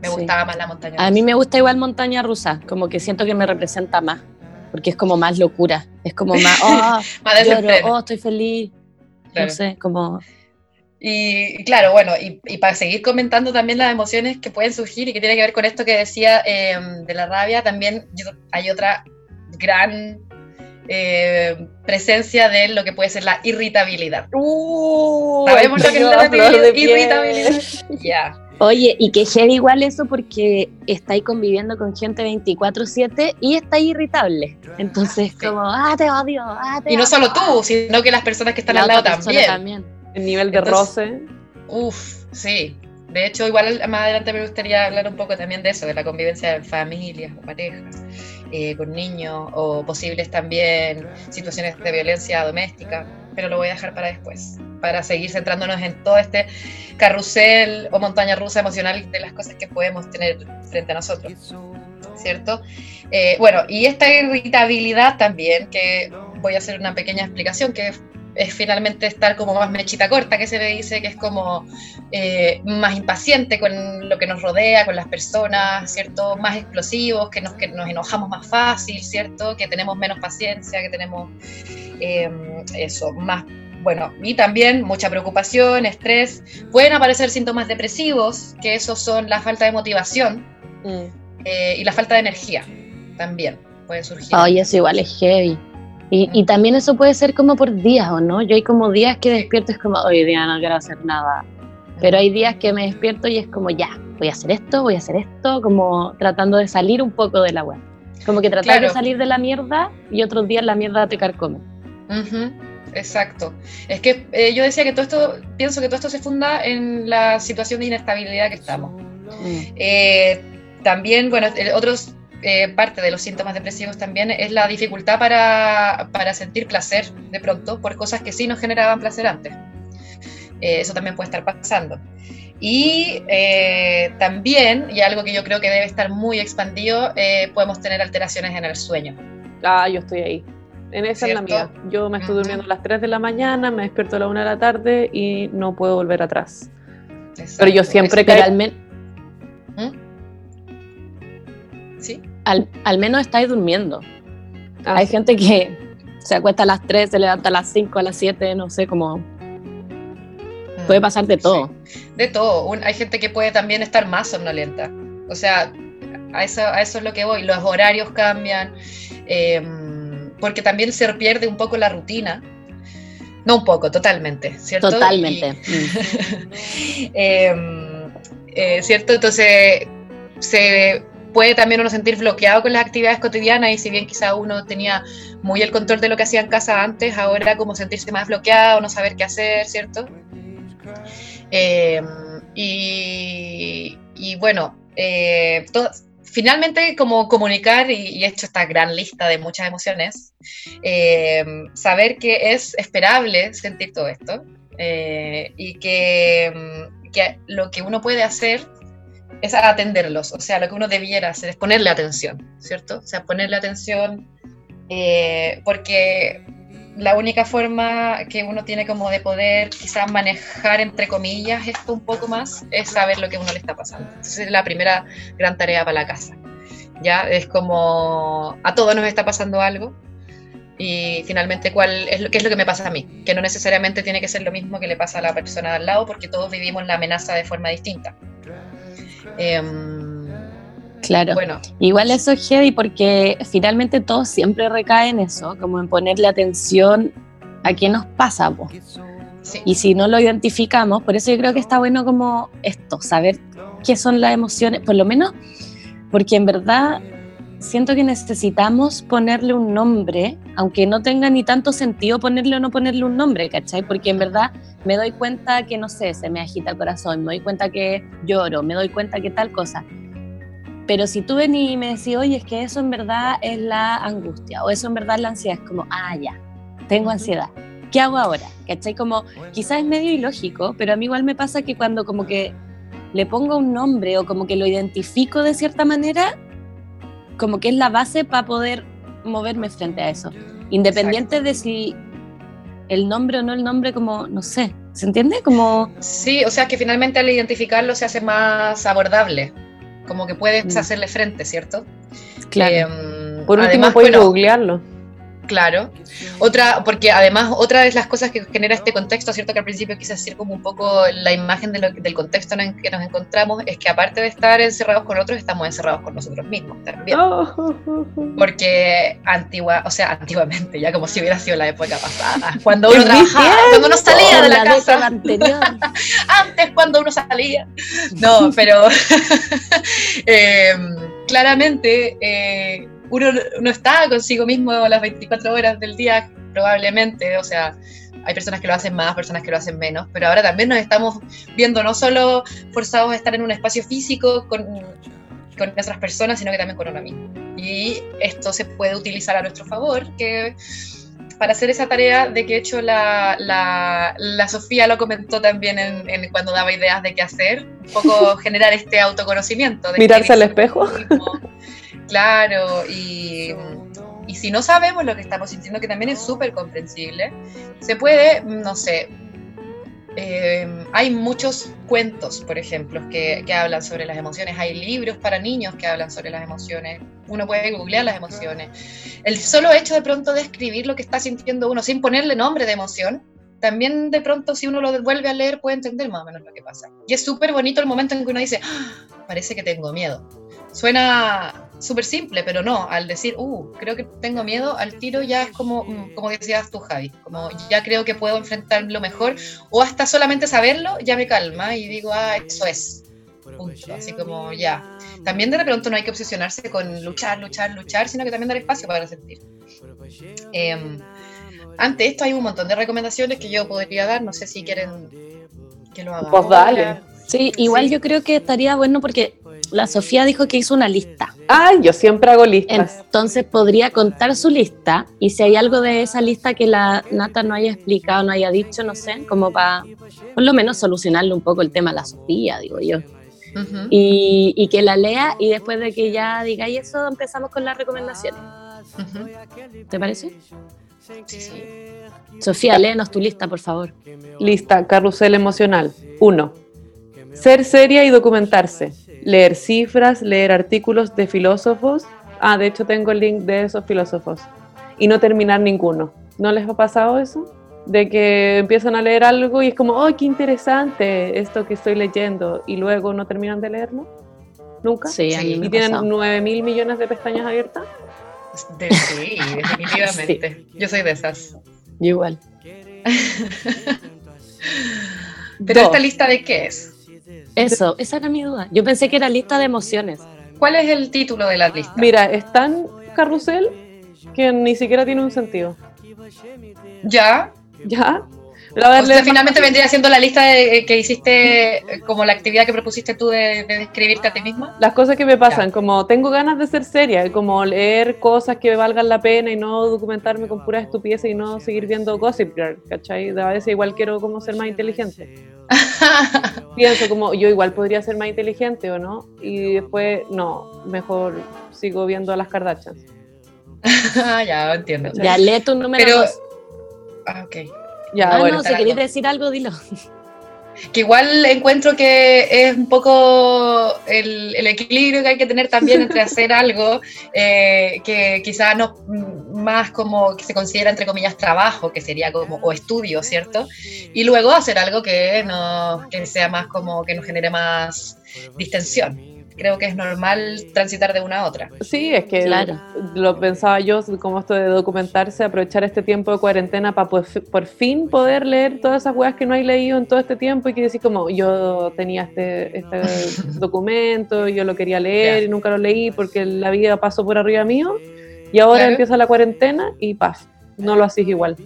me gustaba más la montaña rusa. A mí me gusta igual montaña rusa, como que siento que me representa más. porque es como más locura, es como más, oh, Más lloro, desenfreno. oh, estoy feliz, Claro. no sé, como, y claro, bueno, y, y para seguir comentando también las emociones que pueden surgir y que tiene que ver con esto que decía eh, de la rabia, también yo- hay otra gran eh, presencia de lo que puede ser la irritabilidad. Uh, ¿Sabemos lo que es la irritabilidad? Ya. Oye, y que heavy igual eso porque estáis conviviendo con gente 24/7 y estáis irritable. Entonces, Sí. como, ah, te odio, ah, te Y no odio, solo ah". tú, sino que las personas que están La al lado también. El nivel de Entonces- roce. Uf, sí. De hecho, igual más adelante me gustaría hablar un poco también de eso, de la convivencia en familias o parejas, eh, con niños o posibles también situaciones de violencia doméstica, pero lo voy a dejar para después, para seguir centrándonos en todo este carrusel o montaña rusa emocional de las cosas que podemos tener frente a nosotros, ¿cierto? Eh, bueno, y esta irritabilidad también, que voy a hacer una pequeña explicación, que es finalmente estar como más mechita corta, que se le dice que es como eh, más impaciente con lo que nos rodea, con las personas, ¿cierto? Más explosivos, que nos, que nos enojamos más fácil, ¿cierto? Que tenemos menos paciencia, que tenemos eh, eso, más... Bueno, y también mucha preocupación, estrés. Pueden aparecer síntomas depresivos, que esos son la falta de motivación Mm. eh, y la falta de energía también pueden surgir. Oye, eso igual es heavy. Y, y también eso puede ser como por días, ¿o no? Yo hay como días que despierto es como, hoy día no quiero hacer nada. Pero hay días que me despierto y es como, ya, voy a hacer esto, voy a hacer esto, como tratando de salir un poco de la web. Como que tratar Claro. de salir de la mierda y otros días la mierda te carcome. Ujú, Exacto. Es que eh, yo decía que todo esto, pienso que todo esto se funda en la situación de inestabilidad que estamos. Eh, también, bueno, otros eh, parte de los síntomas depresivos también es la dificultad para, para sentir placer de pronto por cosas que sí nos generaban placer antes. Eh, eso también puede estar pasando. Y eh, también, y algo que yo creo que debe estar muy expandido, podemos tener alteraciones en el sueño. Ah, yo estoy ahí. En esa es la ¿Cierto? mía. Yo me estoy durmiendo a las 3 de la mañana, me despierto a la 1 de la tarde y no puedo volver atrás. Exacto. Pero yo siempre Pero caigo- al, al, menos estáis durmiendo. Ah, Hay sí. gente que se acuesta a las 3, se levanta a las 5, a las 7, no sé, como puede pasar de todo. De todo. Un- hay gente que puede también estar más somnolienta. O sea, a eso, a eso es lo que voy. Los horarios cambian, eh, porque también se pierde un poco la rutina. No un poco, totalmente, ¿cierto? Totalmente. Y- eh, eh, ¿Cierto? Entonces, se puede también uno sentir bloqueado con las actividades cotidianas y si bien quizá uno tenía muy el control de lo que hacía en casa antes, ahora como sentirse más bloqueado, no saber qué hacer, ¿cierto? Eh, y, y bueno, eh, to- finalmente como comunicar, y, y he hecho esta gran lista de muchas emociones, eh, saber que es esperable sentir todo esto eh, y que, mm, que lo que uno puede hacer es atenderlos, o sea, lo que uno debiera hacer es ponerle atención, ¿cierto? O sea, ponerle atención eh, porque la única forma que uno tiene como de poder quizás manejar, entre comillas, esto un poco más, es saber lo que a uno le está pasando. Esa es la primera gran tarea para la casa. Ya es como a todos nos está pasando algo y finalmente cuál es lo, qué es lo que me pasa a mí, que no necesariamente tiene que ser lo mismo que le pasa a la persona de al lado porque todos vivimos la amenaza de forma distinta. Em, Claro. bueno, Igual eso es heavy porque finalmente todo siempre recae en eso, como en ponerle atención a qué nos pasa. po. sí, Y si no lo identificamos, por eso yo creo que está bueno como esto, saber qué son las emociones, por lo menos, porque en verdad siento que necesitamos ponerle un nombre, aunque no tenga ni tanto sentido ponerle o no ponerle un nombre, ¿cachai? Porque en verdad me doy cuenta que, no sé, se me agita el corazón, me doy cuenta que lloro, me doy cuenta que tal cosa. Pero si tú venís y me decís, oye, es que eso en verdad es la angustia, o eso en verdad es la ansiedad, es como, ah, ya, tengo ansiedad. ¿Qué hago ahora? ¿Cachai? Como, quizás es medio ilógico, pero a mí igual me pasa que cuando como que le pongo un nombre o como que lo identifico de cierta manera, como que es la base para poder moverme frente a eso. Independiente de si el nombre o no el nombre, como, no sé, ¿se entiende? Como, Sí, o sea que finalmente al identificarlo se hace más abordable, como que puedes Mm. hacerle frente, ¿cierto? claro. Em, Por último, además, puedes bueno, googlearlo. Claro. Otra, porque además otra de las cosas que genera este contexto, cierto que al principio quise decir como un poco la imagen de lo- del contexto en el que nos encontramos, es que aparte de estar encerrados con otros, estamos encerrados con nosotros mismos también. Oh. Porque antigua, o sea, antiguamente, ya como si hubiera sido la época pasada, cuando uno ¡En mi trabajaba, cuando uno salía de la casa, anterior. antes cuando uno salía. No, pero eh, claramente eh, uno no está consigo mismo las 24 horas del día, probablemente, o sea, hay personas que lo hacen más, personas que lo hacen menos, pero ahora también nos estamos viendo no solo forzados a estar en un espacio físico con, con otras personas, sino que también con uno mismo. Y esto se puede utilizar a nuestro favor, que para hacer esa tarea de que he hecho la, la, la Sofía lo comentó también en, en cuando daba ideas de qué hacer, un poco generar este autoconocimiento. De Mirarse al espejo. Claro, y, y si no sabemos lo que estamos sintiendo, que también es súper comprensible, se puede, no sé, eh, hay muchos cuentos, por ejemplo, que, que hablan sobre las emociones, hay libros para niños que hablan sobre las emociones, uno puede googlear las emociones. El solo hecho de pronto de escribir lo que está sintiendo uno sin ponerle nombre de emoción, también de pronto si uno lo vuelve a leer puede entender más o menos lo que pasa. Y es súper bonito el momento en que uno dice, "Ah, parece que tengo miedo. Suena súper simple, pero no, al decir, uh, creo que tengo miedo, al tiro ya es como, mm, como decías tú, Javi, como ya creo que puedo enfrentarlo mejor, o hasta solamente saberlo ya me calma y digo, ah, eso es. Punto. Así como ya. También de pronto no hay que obsesionarse con luchar, luchar, luchar, sino que también dar espacio para sentir. Em, ante esto hay un montón de recomendaciones que yo podría dar, no sé si quieren que lo haga. Pues dale. Sí, igual Sí. yo creo que estaría bueno porque la Sofía dijo que hizo una lista. Ay, yo siempre hago listas. Entonces podría contar su lista y si hay algo de esa lista que la Nata no haya explicado, no haya dicho, no sé, como para por lo menos solucionarle un poco el tema a la Sofía, digo yo. Y, y que la lea y después de que ya digáis eso empezamos con las recomendaciones. ¿Te parece? Sí, sí. Sofía, léenos tu lista, por favor. Lista, carrusel emocional. 1. Ser seria y documentarse. Leer cifras, leer artículos de filósofos. Ah, de hecho tengo el link de esos filósofos. Y no terminar ninguno. ¿No les ha pasado eso? De que empiezan a leer algo y es como, ¡ay, qué interesante esto que estoy leyendo! Y luego no terminan de leerlo. ¿Nunca? Sí, a mí Sí. me ¿Y tienen pasado. 9 mil millones de pestañas abiertas? De- sí, definitivamente. Yo soy de esas. Yo igual. Pero Dos. esta lista de qué es? Eso, esa era mi duda. Yo pensé que era lista de emociones. ¿Cuál es el título de la lista? Mira, es tan carrusel que ni siquiera tiene un sentido. Ya. ¿Ya? Pero a ver, O sea, finalmente vendría siendo la lista de, eh, que hiciste, eh, como la actividad que propusiste tú de, de describirte a ti misma. las cosas que me pasan, Ya. como tengo ganas de ser seria, como leer cosas que valgan la pena y no documentarme con puras estupideces y no seguir viendo Gossip Girl, ¿cachai? A veces igual quiero como ser más inteligente. Pienso como, yo igual podría ser más inteligente o no, y después, no, mejor sigo viendo a las Kardashians. ya, entiendo. Ya lee tu número Pero- dos. Ah, ok. Ya, Ah, bueno. no, si algo. decir algo, dilo. Que igual encuentro que es un poco el, el equilibrio que hay que tener también entre hacer algo eh, que quizás no mm, más como que se considera entre comillas trabajo, que sería como o estudio, ¿cierto? Y luego hacer algo que no que sea más como que nos genere más distensión. Creo que es normal transitar de una a otra. Sí, es que Claro. lo pensaba yo, como esto de documentarse, aprovechar este tiempo de cuarentena para por, por fin poder leer todas esas weas que no hay leído en todo este tiempo y que decir como yo tenía este, este documento, yo lo quería leer Ya. y nunca lo leí porque la vida pasó por arriba mío y ahora Claro. empieza la cuarentena y paz, no lo haces igual.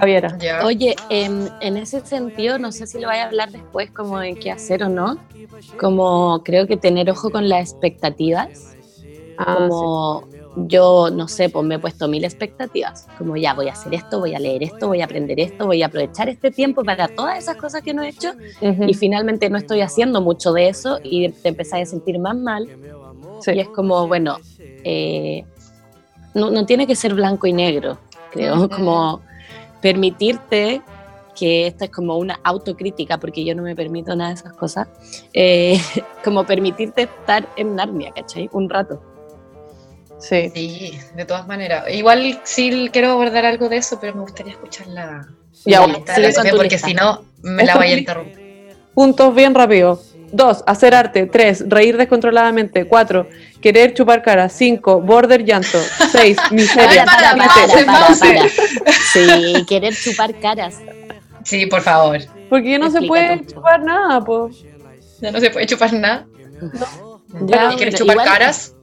Javiera. Oye, em, en ese sentido, no sé si lo vaya a hablar después, como de qué hacer o no. Como creo que tener ojo con las expectativas. Ah, como yo, no sé, pues me he puesto mil expectativas. Como ya voy a hacer esto, voy a leer esto, voy a aprender esto, voy a aprovechar este tiempo para todas esas cosas que no he hecho. Y finalmente no estoy haciendo mucho de eso y te empezás a sentir más mal. Sí. Y es como, bueno, eh, no, no tiene que ser blanco y negro, creo, como permitirte que esta es como una autocrítica, porque yo no me permito nada de esas cosas, eh, como permitirte estar en Narnia, ¿cachai? Un rato. Sí. Sí, de todas maneras. Igual sí quiero abordar algo de eso, pero me gustaría escuchar la, Ya, tu porque si no me la vaya a interrumpir. Puntos bien rápido. 2. Hacer arte. 3. Reír descontroladamente. 4. Querer chupar cara. 5. Border llanto. 6. Miseria. Ay, para, para, pause, para, pause. para. Sí, querer chupar caras. Sí, por favor. Porque ya no se puede chupar nada, pues. Ya no se puede chupar nada. Ya, ¿Y quieres chupar igual- caras?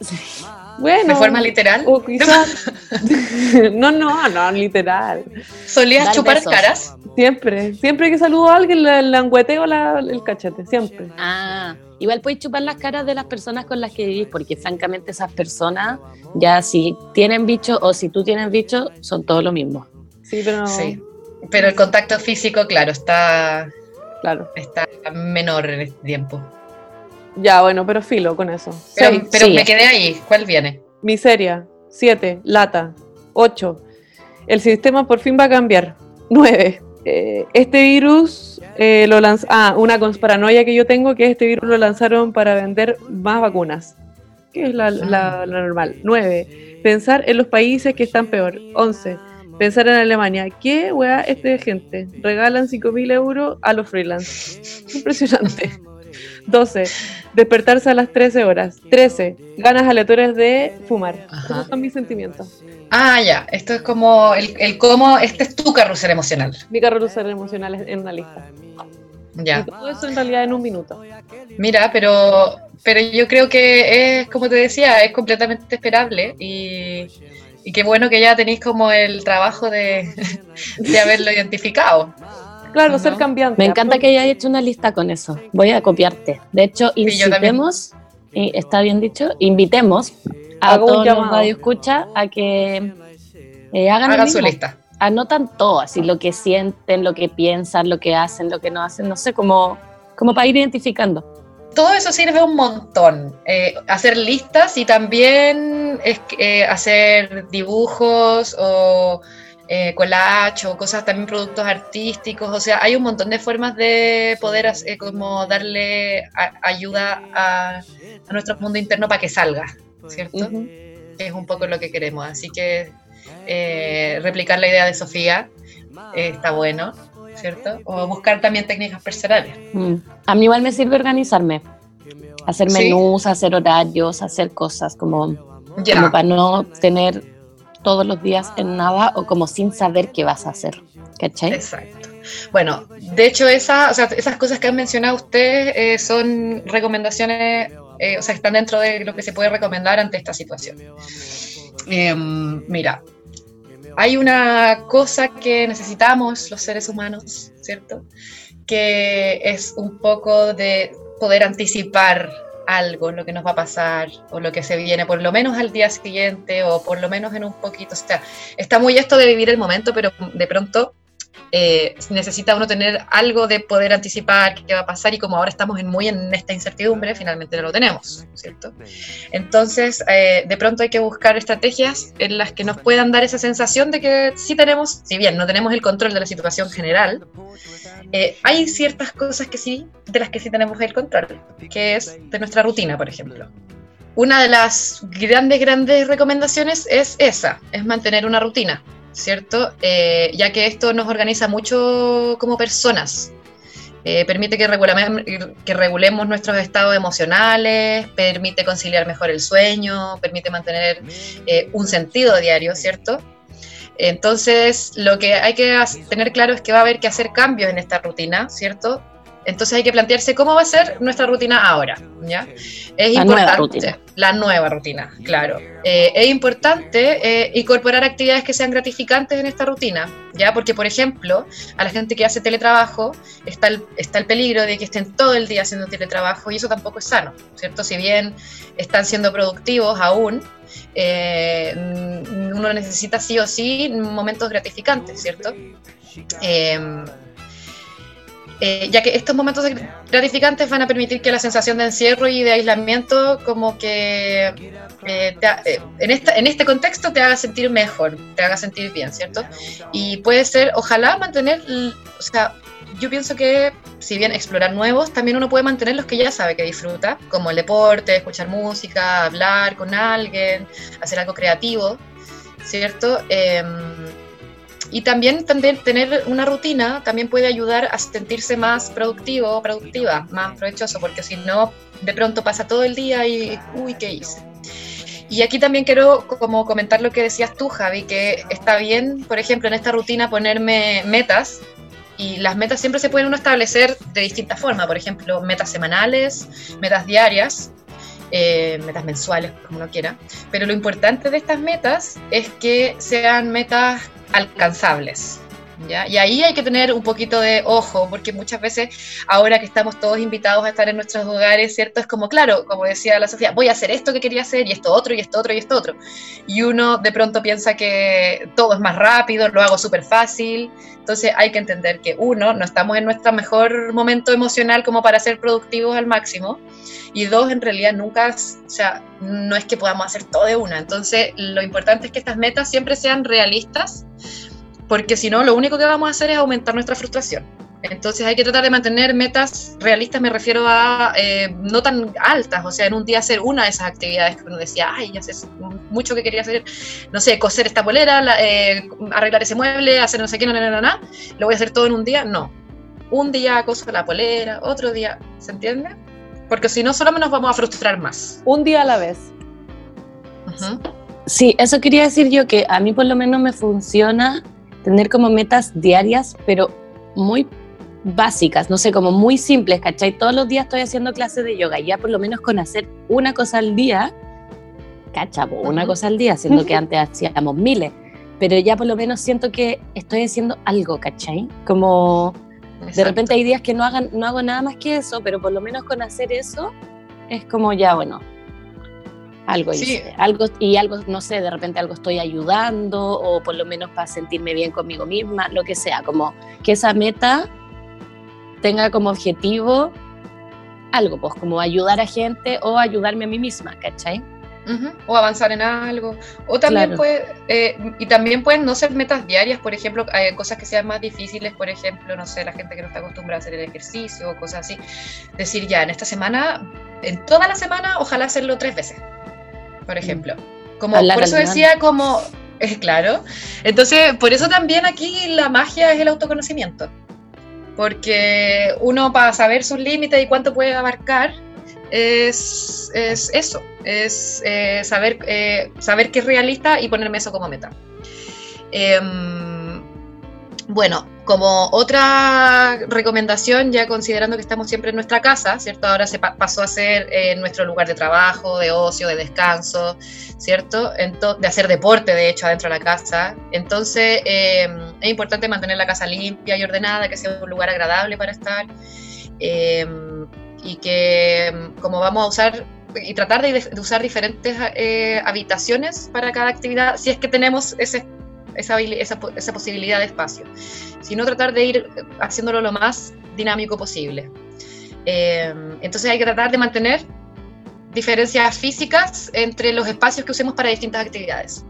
Bueno. ¿De forma literal? O quizás. no, no, no, literal. ¿Solías chupar besos. caras? Siempre. Siempre que saludo a alguien, le langueteo la, el cachete. Siempre. Ah, igual podéis chupar las caras de las personas con las que vivís, porque francamente esas personas, ya si tienen bicho o si tú tienes bicho, son todo lo mismo. Sí, pero. Sí. Pero el contacto físico, claro, está, Claro. está menor en este tiempo. Ya, bueno, pero filo con eso. Pero, 6. pero sí. me quedé ahí. ¿Cuál viene? Miseria. 7. Lata. 8. El sistema por fin va a cambiar. 9. este virus eh, lo lanz Ah, una cons- paranoia que yo tengo que este virus lo lanzaron para vender más vacunas. Que es la, la- la normal. 9. Pensar en los países que están peor. 11. Pensar en Alemania. ¿Qué weá este de gente? Regalan 5.000 euros a los freelance. Impresionante. 12. Despertarse a las 13 horas. 13. Ganas aleatorias de fumar. Ajá. Esos son mis sentimientos. Ah, ya. Esto es como el, el cómo. Este es tu carrusel emocional. Mi carrusel emocional es en una lista. Y Ya. todo eso en realidad en un minuto. Mira, pero, pero yo creo que es, como te decía, es completamente esperable y, y qué bueno que ya tenéis como el trabajo de, de haberlo identificado. Claro, ser cambiante. Me encanta que hayas hecho una lista con eso. Voy a copiarte. De hecho, incitemos, y está bien dicho, invitemos a Hago todos los radioescuchas a que eh, hagan lo Hagan su lista. Anotan todo, así lo que sienten, lo que piensan, lo que hacen, lo que no hacen, no sé, como, como para ir identificando. Todo eso sirve un montón. Eh, hacer listas y también es, eh, hacer dibujos o eh, collage o cosas, también productos artísticos. O sea, hay un montón de formas de poder hacer- como darle a- ayuda a, a nuestro mundo interno para que salga, ¿cierto? Es un poco lo que queremos. Así que eh, replicar la idea de Sofía eh, está bueno, ¿cierto? O buscar también técnicas personales. Mm. A mí igual me sirve organizarme, hacer Sí. menús, hacer horarios, hacer cosas como, como para no tener todos los días en nada o como sin saber qué vas a hacer. ¿Cachai? exacto. Bueno, de hecho, esas cosas que han mencionado ustedes eh, son recomendaciones, eh, o sea, están dentro de lo que se puede recomendar ante esta situación. Em, mira, hay una cosa que necesitamos los seres humanos, ¿cierto? Que es un poco de poder anticipar algo, lo que nos va a pasar o lo que se viene, por lo menos al día siguiente o por lo menos en un poquito. O sea, está muy esto de vivir el momento, pero de pronto eh, necesita uno tener algo de poder anticipar qué va a pasar y como ahora estamos en, muy en esta incertidumbre, finalmente no lo tenemos, ¿cierto? Entonces, eh, de pronto hay que buscar estrategias en las que nos puedan dar esa sensación de que sí tenemos, si bien no tenemos el control de la situación general, eh, hay ciertas cosas que sí, de las que sí tenemos el control, que es de nuestra rutina, por ejemplo. Una de las grandes, grandes recomendaciones es esa, es mantener una rutina, ¿cierto? Eh, ya que esto nos organiza mucho como personas. Eh, permite que, regulame- que regulemos nuestros estados emocionales, permite conciliar mejor el sueño, permite mantener eh, un sentido diario, ¿cierto? Entonces, lo que hay que tener claro es que va a haber que hacer cambios en esta rutina, ¿cierto? Entonces hay que plantearse cómo va a ser nuestra rutina ahora, ¿ya? Es La importante. nueva rutina. La nueva rutina, claro. Eh, es importante eh, incorporar actividades que sean gratificantes en esta rutina, ¿ya? Porque, por ejemplo, a la gente que hace teletrabajo está el, está el peligro de que estén todo el día haciendo teletrabajo y eso tampoco es sano, ¿cierto? Si bien están siendo productivos aún, eh, uno necesita sí o sí momentos gratificantes, ¿cierto? Eh, ya que estos momentos gratificantes van a permitir que la sensación de encierro y de aislamiento como que eh, ha- eh, en, esta, en este contexto te haga sentir mejor, te haga sentir bien, ¿cierto? Y puede ser, ojalá mantener, o sea, yo pienso que si bien explorar nuevos, también uno puede mantener los que ya sabe que disfruta, como el deporte, escuchar música, hablar con alguien, hacer algo creativo, ¿cierto? Y también tener una rutina también puede ayudar a sentirse más productivo o productiva, más provechoso, porque si no, de pronto pasa todo el día y, uy, ¿qué hice? Y aquí también quiero como comentar lo que decías tú, Javi, que está bien, por ejemplo, en esta rutina ponerme metas, y las metas siempre se pueden uno establecer de distintas formas, por ejemplo, metas semanales, metas diarias, eh, metas mensuales, como uno quiera. Pero lo importante de estas metas es que sean metas alcanzables. Y ahí hay que tener un poquito de ojo, porque muchas veces, ahora que estamos todos invitados a estar en nuestros hogares, ¿cierto? Es como, claro, como decía la Sofía, voy a hacer esto que quería hacer, y esto otro, y esto otro, y esto otro. Y uno de pronto piensa que todo es más rápido, lo hago súper fácil. Entonces hay que entender que uno, no estamos en nuestro mejor momento emocional como para ser productivos al máximo. Y dos, en realidad nunca, o sea, no es que podamos hacer todo de una. Entonces, lo importante es que estas metas siempre sean realistas porque si no, lo único que vamos a hacer es aumentar nuestra frustración. Entonces hay que tratar de mantener metas realistas, me refiero a eh, no tan altas, o sea, en un día hacer una de esas actividades que uno decía, ay, ya sé mucho que quería hacer, no sé, coser esta polera, eh, arreglar ese mueble, hacer no sé qué, no, no, no, no, lo voy a hacer todo en un día, no. Un día coso la polera, otro día, ¿se entiende? Porque si no, solo nos vamos a frustrar más. Un día a la vez. Sí, eso quería decir yo, que a mí por lo menos me funciona tener como metas diarias, pero muy básicas, no sé, como muy simples, ¿cachai? Todos los días estoy haciendo clases de yoga, ya por lo menos con hacer una cosa al día, ¿cachai? Una cosa al día, siendo que antes hacíamos miles, pero ya por lo menos siento que estoy haciendo algo, ¿cachai? Como de repente hay días que no, hagan, no hago nada más que eso, pero por lo menos con hacer eso es como ya, bueno, algo hice, algo y algo, no sé, de repente algo estoy ayudando o por lo menos para sentirme bien conmigo misma, lo que sea, como que esa meta tenga como objetivo algo, pues como ayudar a gente o ayudarme a mí misma, ¿cachai? O avanzar en algo. O también puede, eh, y también pueden no ser metas diarias, por ejemplo, hay cosas que sean más difíciles, por ejemplo, no sé, la gente que no está acostumbrada a hacer el ejercicio o cosas así. Decir ya, en esta semana, en toda la semana, ojalá hacerlo tres veces por ejemplo. Como, por eso decía como, es claro. Entonces, por eso también aquí la magia es el autoconocimiento. Porque uno para saber sus límites y cuánto puede abarcar, es, es eso, es eh, saber, eh, saber qué es realista y ponerme eso como meta. Em, bueno, como otra recomendación, ya considerando que estamos siempre en nuestra casa, ¿cierto? Ahora se pasó a ser eh, nuestro lugar de trabajo, de ocio, de descanso, ¿cierto? de hacer deporte, de hecho, adentro de la casa. Entonces, em, es importante mantener la casa limpia y ordenada, que sea un lugar agradable para estar. Em, y que em, como vamos a usar y tratar de, usar diferentes eh, habitaciones para cada actividad, si es que tenemos ese esa, esa, posibilidad de espacio, sino tratar de ir haciéndolo lo más dinámico posible. Eh, entonces hay que tratar de mantener diferencias físicas entre los espacios que usemos para distintas actividades.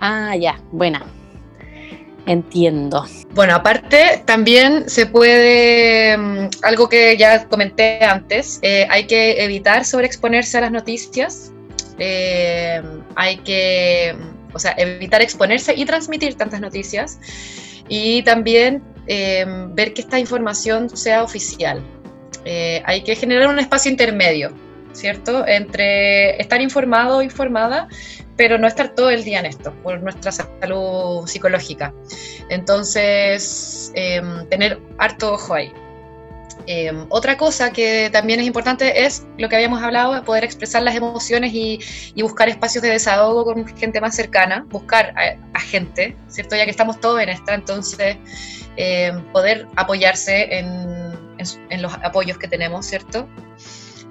Ah, ya, buena. Entiendo. Bueno, aparte también se puede, mm, algo que ya comenté antes, eh, hay que evitar sobreexponerse a las noticias, eh, hay que o sea, evitar exponerse y transmitir tantas noticias y también eh, ver que esta información sea oficial. Eh, hay que generar un espacio intermedio, ¿cierto? Entre estar informado o informada, pero no estar todo el día en esto, por nuestra salud psicológica. Entonces, eh, tener harto ojo ahí. Em, otra cosa que también es importante es lo que habíamos hablado, poder expresar las emociones y, buscar espacios de desahogo con gente más cercana, buscar a, gente, ¿cierto? Ya que estamos todos en esta, entonces em, poder apoyarse en, los apoyos que tenemos, ¿cierto?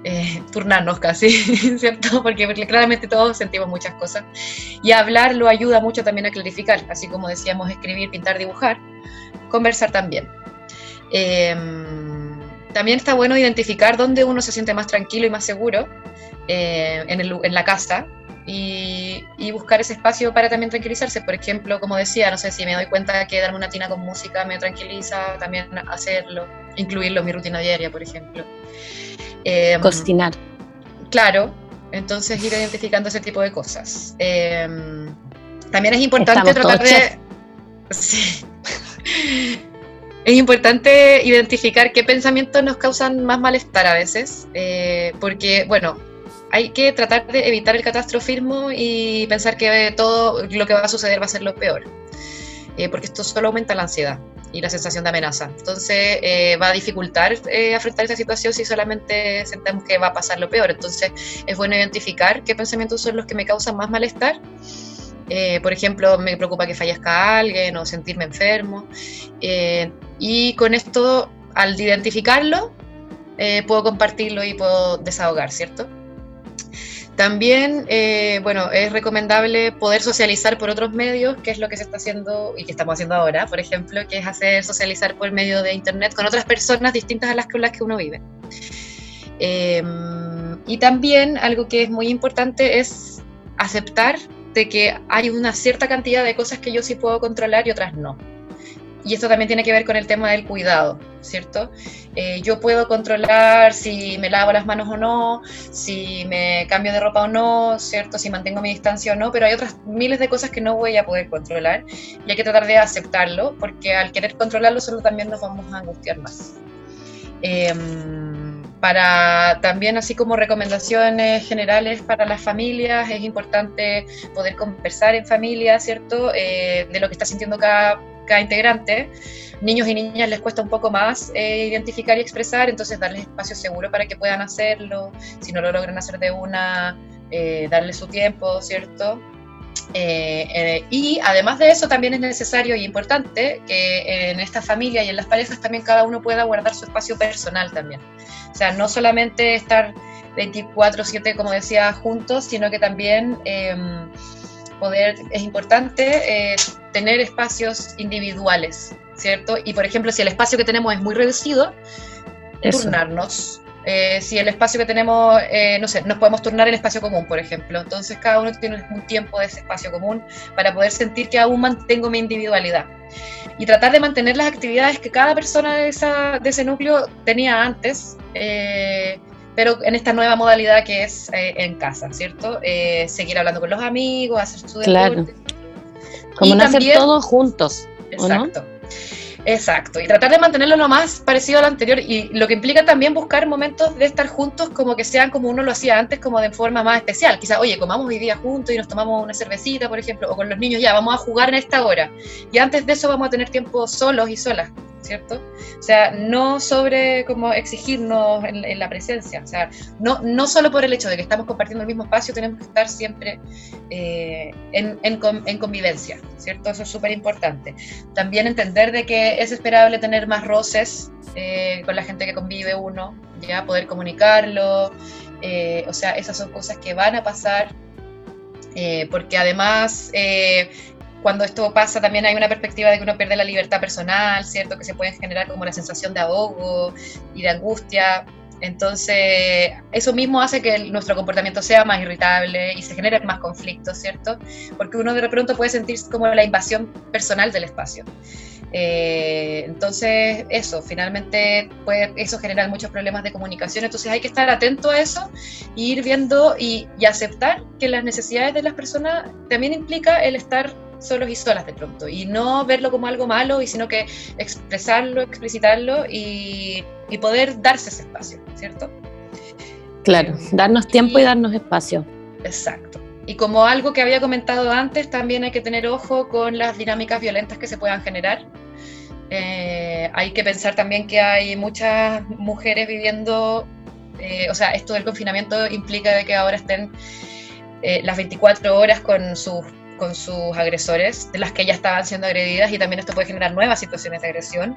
Eh, turnarnos casi, ¿cierto? Porque, claramente todos sentimos muchas cosas. Y hablar lo ayuda mucho también a clarificar, así como decíamos, escribir, pintar, dibujar, conversar también. Eh, también está bueno identificar dónde uno se siente más tranquilo y más seguro eh, en, la casa, y, y, buscar ese espacio para también tranquilizarse. Por ejemplo, como decía, no sé si me doy cuenta que darme una tina con música me tranquiliza, también hacerlo, incluirlo en mi rutina diaria, por ejemplo. Eh, Cocinar. Claro, entonces ir identificando ese tipo de cosas. Eh, también es importante tratar de... Sí. Es importante identificar qué pensamientos nos causan más malestar a veces, eh, porque, bueno, hay que tratar de evitar el catastrofismo y pensar que todo lo que va a suceder va a ser lo peor, eh, porque esto solo aumenta la ansiedad y la sensación de amenaza. Entonces eh, va a dificultar eh, afrontar esta situación si solamente sentamos que va a pasar lo peor. Entonces es bueno identificar qué pensamientos son los que me causan más malestar. por ejemplo, me preocupa que fallezca alguien o sentirme enfermo. Y con esto, al identificarlo, puedo compartirlo y puedo desahogar, ¿cierto? También, eh, bueno, es recomendable poder socializar por otros medios, que es lo que se está haciendo y que estamos haciendo ahora, por ejemplo, que es hacer socializar por medio de Internet con otras personas distintas a las con las que uno vive. Em, y también algo que es muy importante es aceptar de que hay una cierta cantidad de cosas que yo sí puedo controlar y otras no y esto también tiene que ver con el tema del cuidado, ¿cierto? Eh, yo puedo controlar si me lavo las manos o no, si me cambio de ropa o no, ¿cierto? Si mantengo mi distancia o no, pero hay otras miles de cosas que no voy a poder controlar y hay que tratar de aceptarlo, porque al querer controlarlo solo también nos vamos a angustiar más. Em, para también, así como recomendaciones generales para las familias, es importante poder conversar en familia, ¿cierto? Eh, de lo que está sintiendo cada integrante. Niños y niñas les cuesta un poco más eh, identificar y expresar, entonces darles espacio seguro para que puedan hacerlo. Si no lo logran hacer de una, eh, darles su tiempo, ¿cierto? Eh, y además de eso también es necesario y importante que en esta familia y en las parejas también cada uno pueda guardar su espacio personal también. O sea, no solamente estar 24/7 como decía juntos, sino que también em, poder, es importante eh, tener espacios individuales, ¿cierto? Y por ejemplo, si el espacio que tenemos es muy reducido, turnarnos. Eh, si el espacio que tenemos, eh, no sé, nos podemos turnar el espacio común, por ejemplo. Entonces cada uno tiene un tiempo de ese espacio común para poder sentir que aún mantengo mi individualidad. Y tratar de mantener las actividades que cada persona de, esa, de ese núcleo tenía antes. Eh, pero en esta nueva modalidad que es eh, en casa, ¿cierto? Eh, seguir hablando con los amigos, hacer su deporte. Claro. Como no hacer todos juntos. Exacto. Exacto, y tratar de mantenerlo lo más parecido al anterior y lo que implica también buscar momentos de estar juntos como que sean como uno lo hacía antes, como de forma más especial. Quizás, oye, comamos hoy día juntos y nos tomamos una cervecita, por ejemplo, o con los niños ya, vamos a jugar en esta hora. Y antes de eso vamos a tener tiempo solos y solas. ¿Cierto? O sea, no sobre como exigirnos en, la presencia, o sea, no, no solo por el hecho de que estamos compartiendo el mismo espacio, tenemos que estar siempre eh, en, en, convivencia, ¿cierto? Eso es súper importante. También entender de que es esperable tener más roces eh, con la gente que convive uno, ya poder comunicarlo, eh, o sea, esas son cosas que van a pasar. porque además cuando esto pasa también hay una perspectiva de que uno pierde la libertad personal, ¿cierto? Que se puede generar como una sensación de ahogo y de angustia. Entonces, eso mismo hace que nuestro comportamiento sea más irritable y se generen más conflictos, ¿cierto? Porque uno de pronto puede sentir como la invasión personal del espacio. Eh, entonces, eso, finalmente puede eso generar muchos problemas de comunicación. Entonces, hay que estar atento a eso e ir viendo y, y aceptar que las necesidades de las personas también implica el estar solos y solas de pronto, y no verlo como algo malo, y sino que expresarlo, explicitarlo y, y poder darse ese espacio, ¿cierto? Claro, darnos tiempo y, darnos espacio. Exacto. Y como algo que había comentado antes, también hay que tener ojo con las dinámicas violentas que se puedan generar. Eh, hay que pensar también que hay muchas mujeres viviendo, eh, o sea, esto del confinamiento implica de que ahora estén eh, las 24 horas con sus con sus agresores, de las que ya estaban siendo agredidas y también esto puede generar nuevas situaciones de agresión.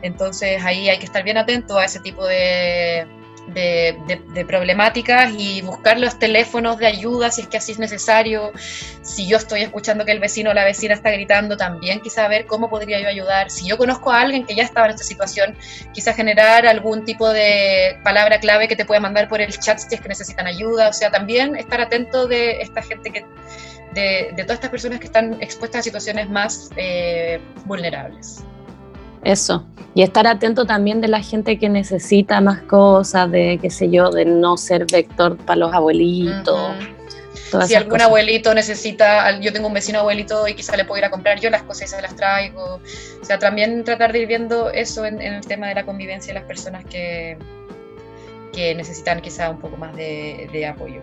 Entonces ahí hay que estar bien atento a ese tipo de, de, problemáticas y buscar los teléfonos de ayuda si es que así es necesario. Si yo estoy escuchando que el vecino o la vecina está gritando, también quizá ver cómo podría yo ayudar. Si yo conozco a alguien que ya estaba en esta situación, quizá generar algún tipo de palabra clave que te pueda mandar por el chat si es que necesitan ayuda. O sea, también estar atento de esta gente que... De, todas estas personas que están expuestas a situaciones más eh, vulnerables. Eso. Y estar atento también de la gente que necesita más cosas, de qué sé yo, de no ser vector para los abuelitos. Si algún abuelito necesita, yo tengo un vecino abuelito y quizá le puedo ir a comprar yo las cosas y se las traigo. O sea, también tratar de ir viendo eso en, el tema de la convivencia de las personas que, que necesitan quizá un poco más de, apoyo.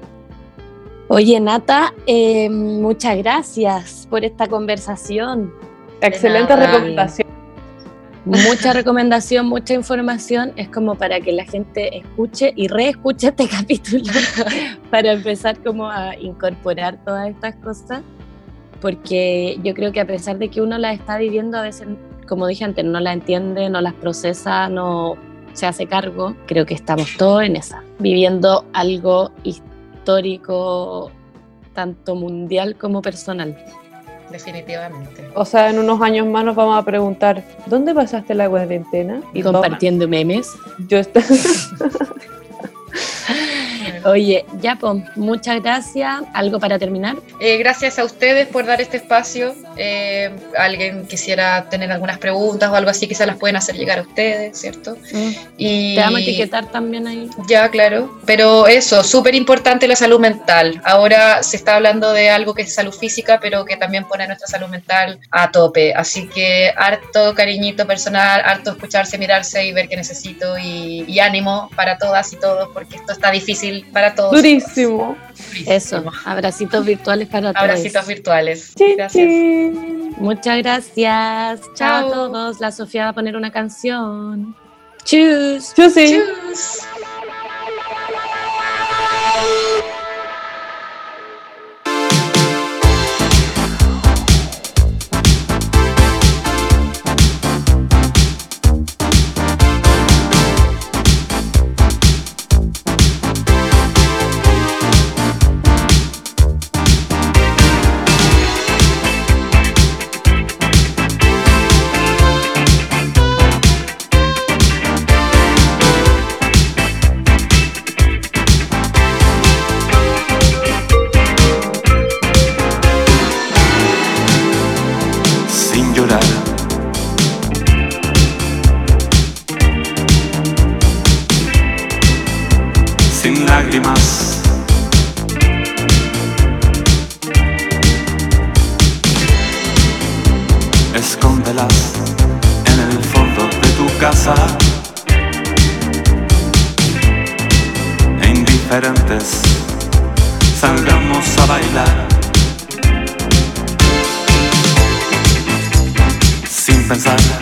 Oye, Nata, eh, muchas gracias por esta conversación. Excelente recomendación. Mucha recomendación, mucha información, es como para que la gente escuche y reescuche este capítulo para empezar como a incorporar todas estas cosas, porque yo creo que a pesar de que uno las está viviendo, a veces, como dije antes, no las entiende, no las procesa, no se hace cargo, creo que estamos todos en esa, viviendo algo histórico, tanto mundial como personal definitivamente. O sea, en unos años más nos vamos a preguntar, ¿dónde pasaste la cuarentena? Y compartiendo memes. Yo estoy... Oye, Yapo, muchas gracias. ¿Algo para terminar? Eh, gracias a ustedes por dar este espacio. Eh, alguien quisiera tener algunas preguntas o algo así, quizás las pueden hacer llegar a ustedes, ¿cierto? Mm. Y... Te vamos a etiquetar también ahí. Ya, claro. Pero eso, súper importante la salud mental. Ahora se está hablando de algo que es salud física, pero que también pone nuestra salud mental a tope. Así que harto cariñito personal, harto escucharse, mirarse y ver qué necesito y, y ánimo para todas y todos, porque esto está difícil para todos. Durísimo. Eso, abracitos virtuales para todos. Abracitos virtuales. Gracias. Muchas gracias. Chao. a todos. La Sofía va a poner una canción. Tschüss. Tschüss. lágrimas. Escóndelas en el fondo de tu casa. E indiferentes, salgamos a bailar. Sin pensar.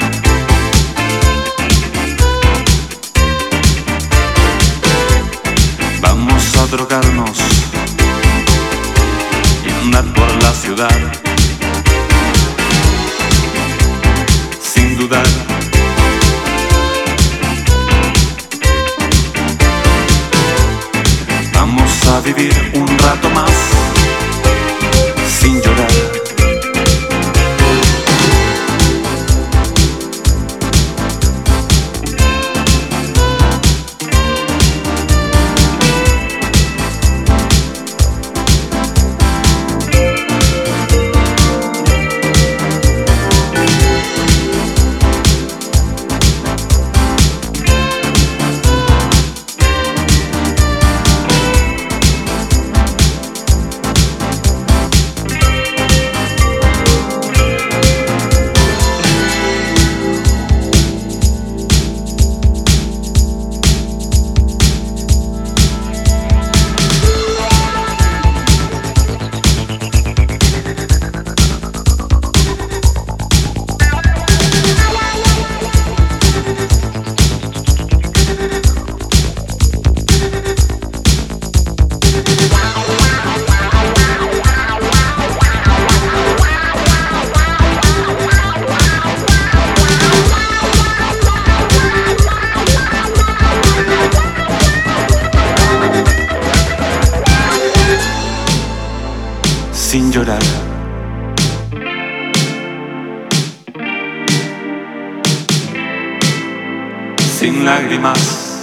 Lágrimas.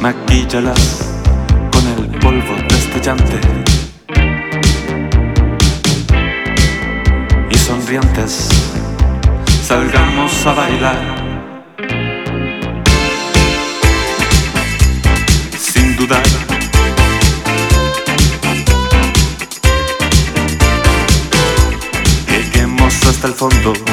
Maquíllalas con el polvo destellante. Y sonrientes, salgamos a bailar. Fondo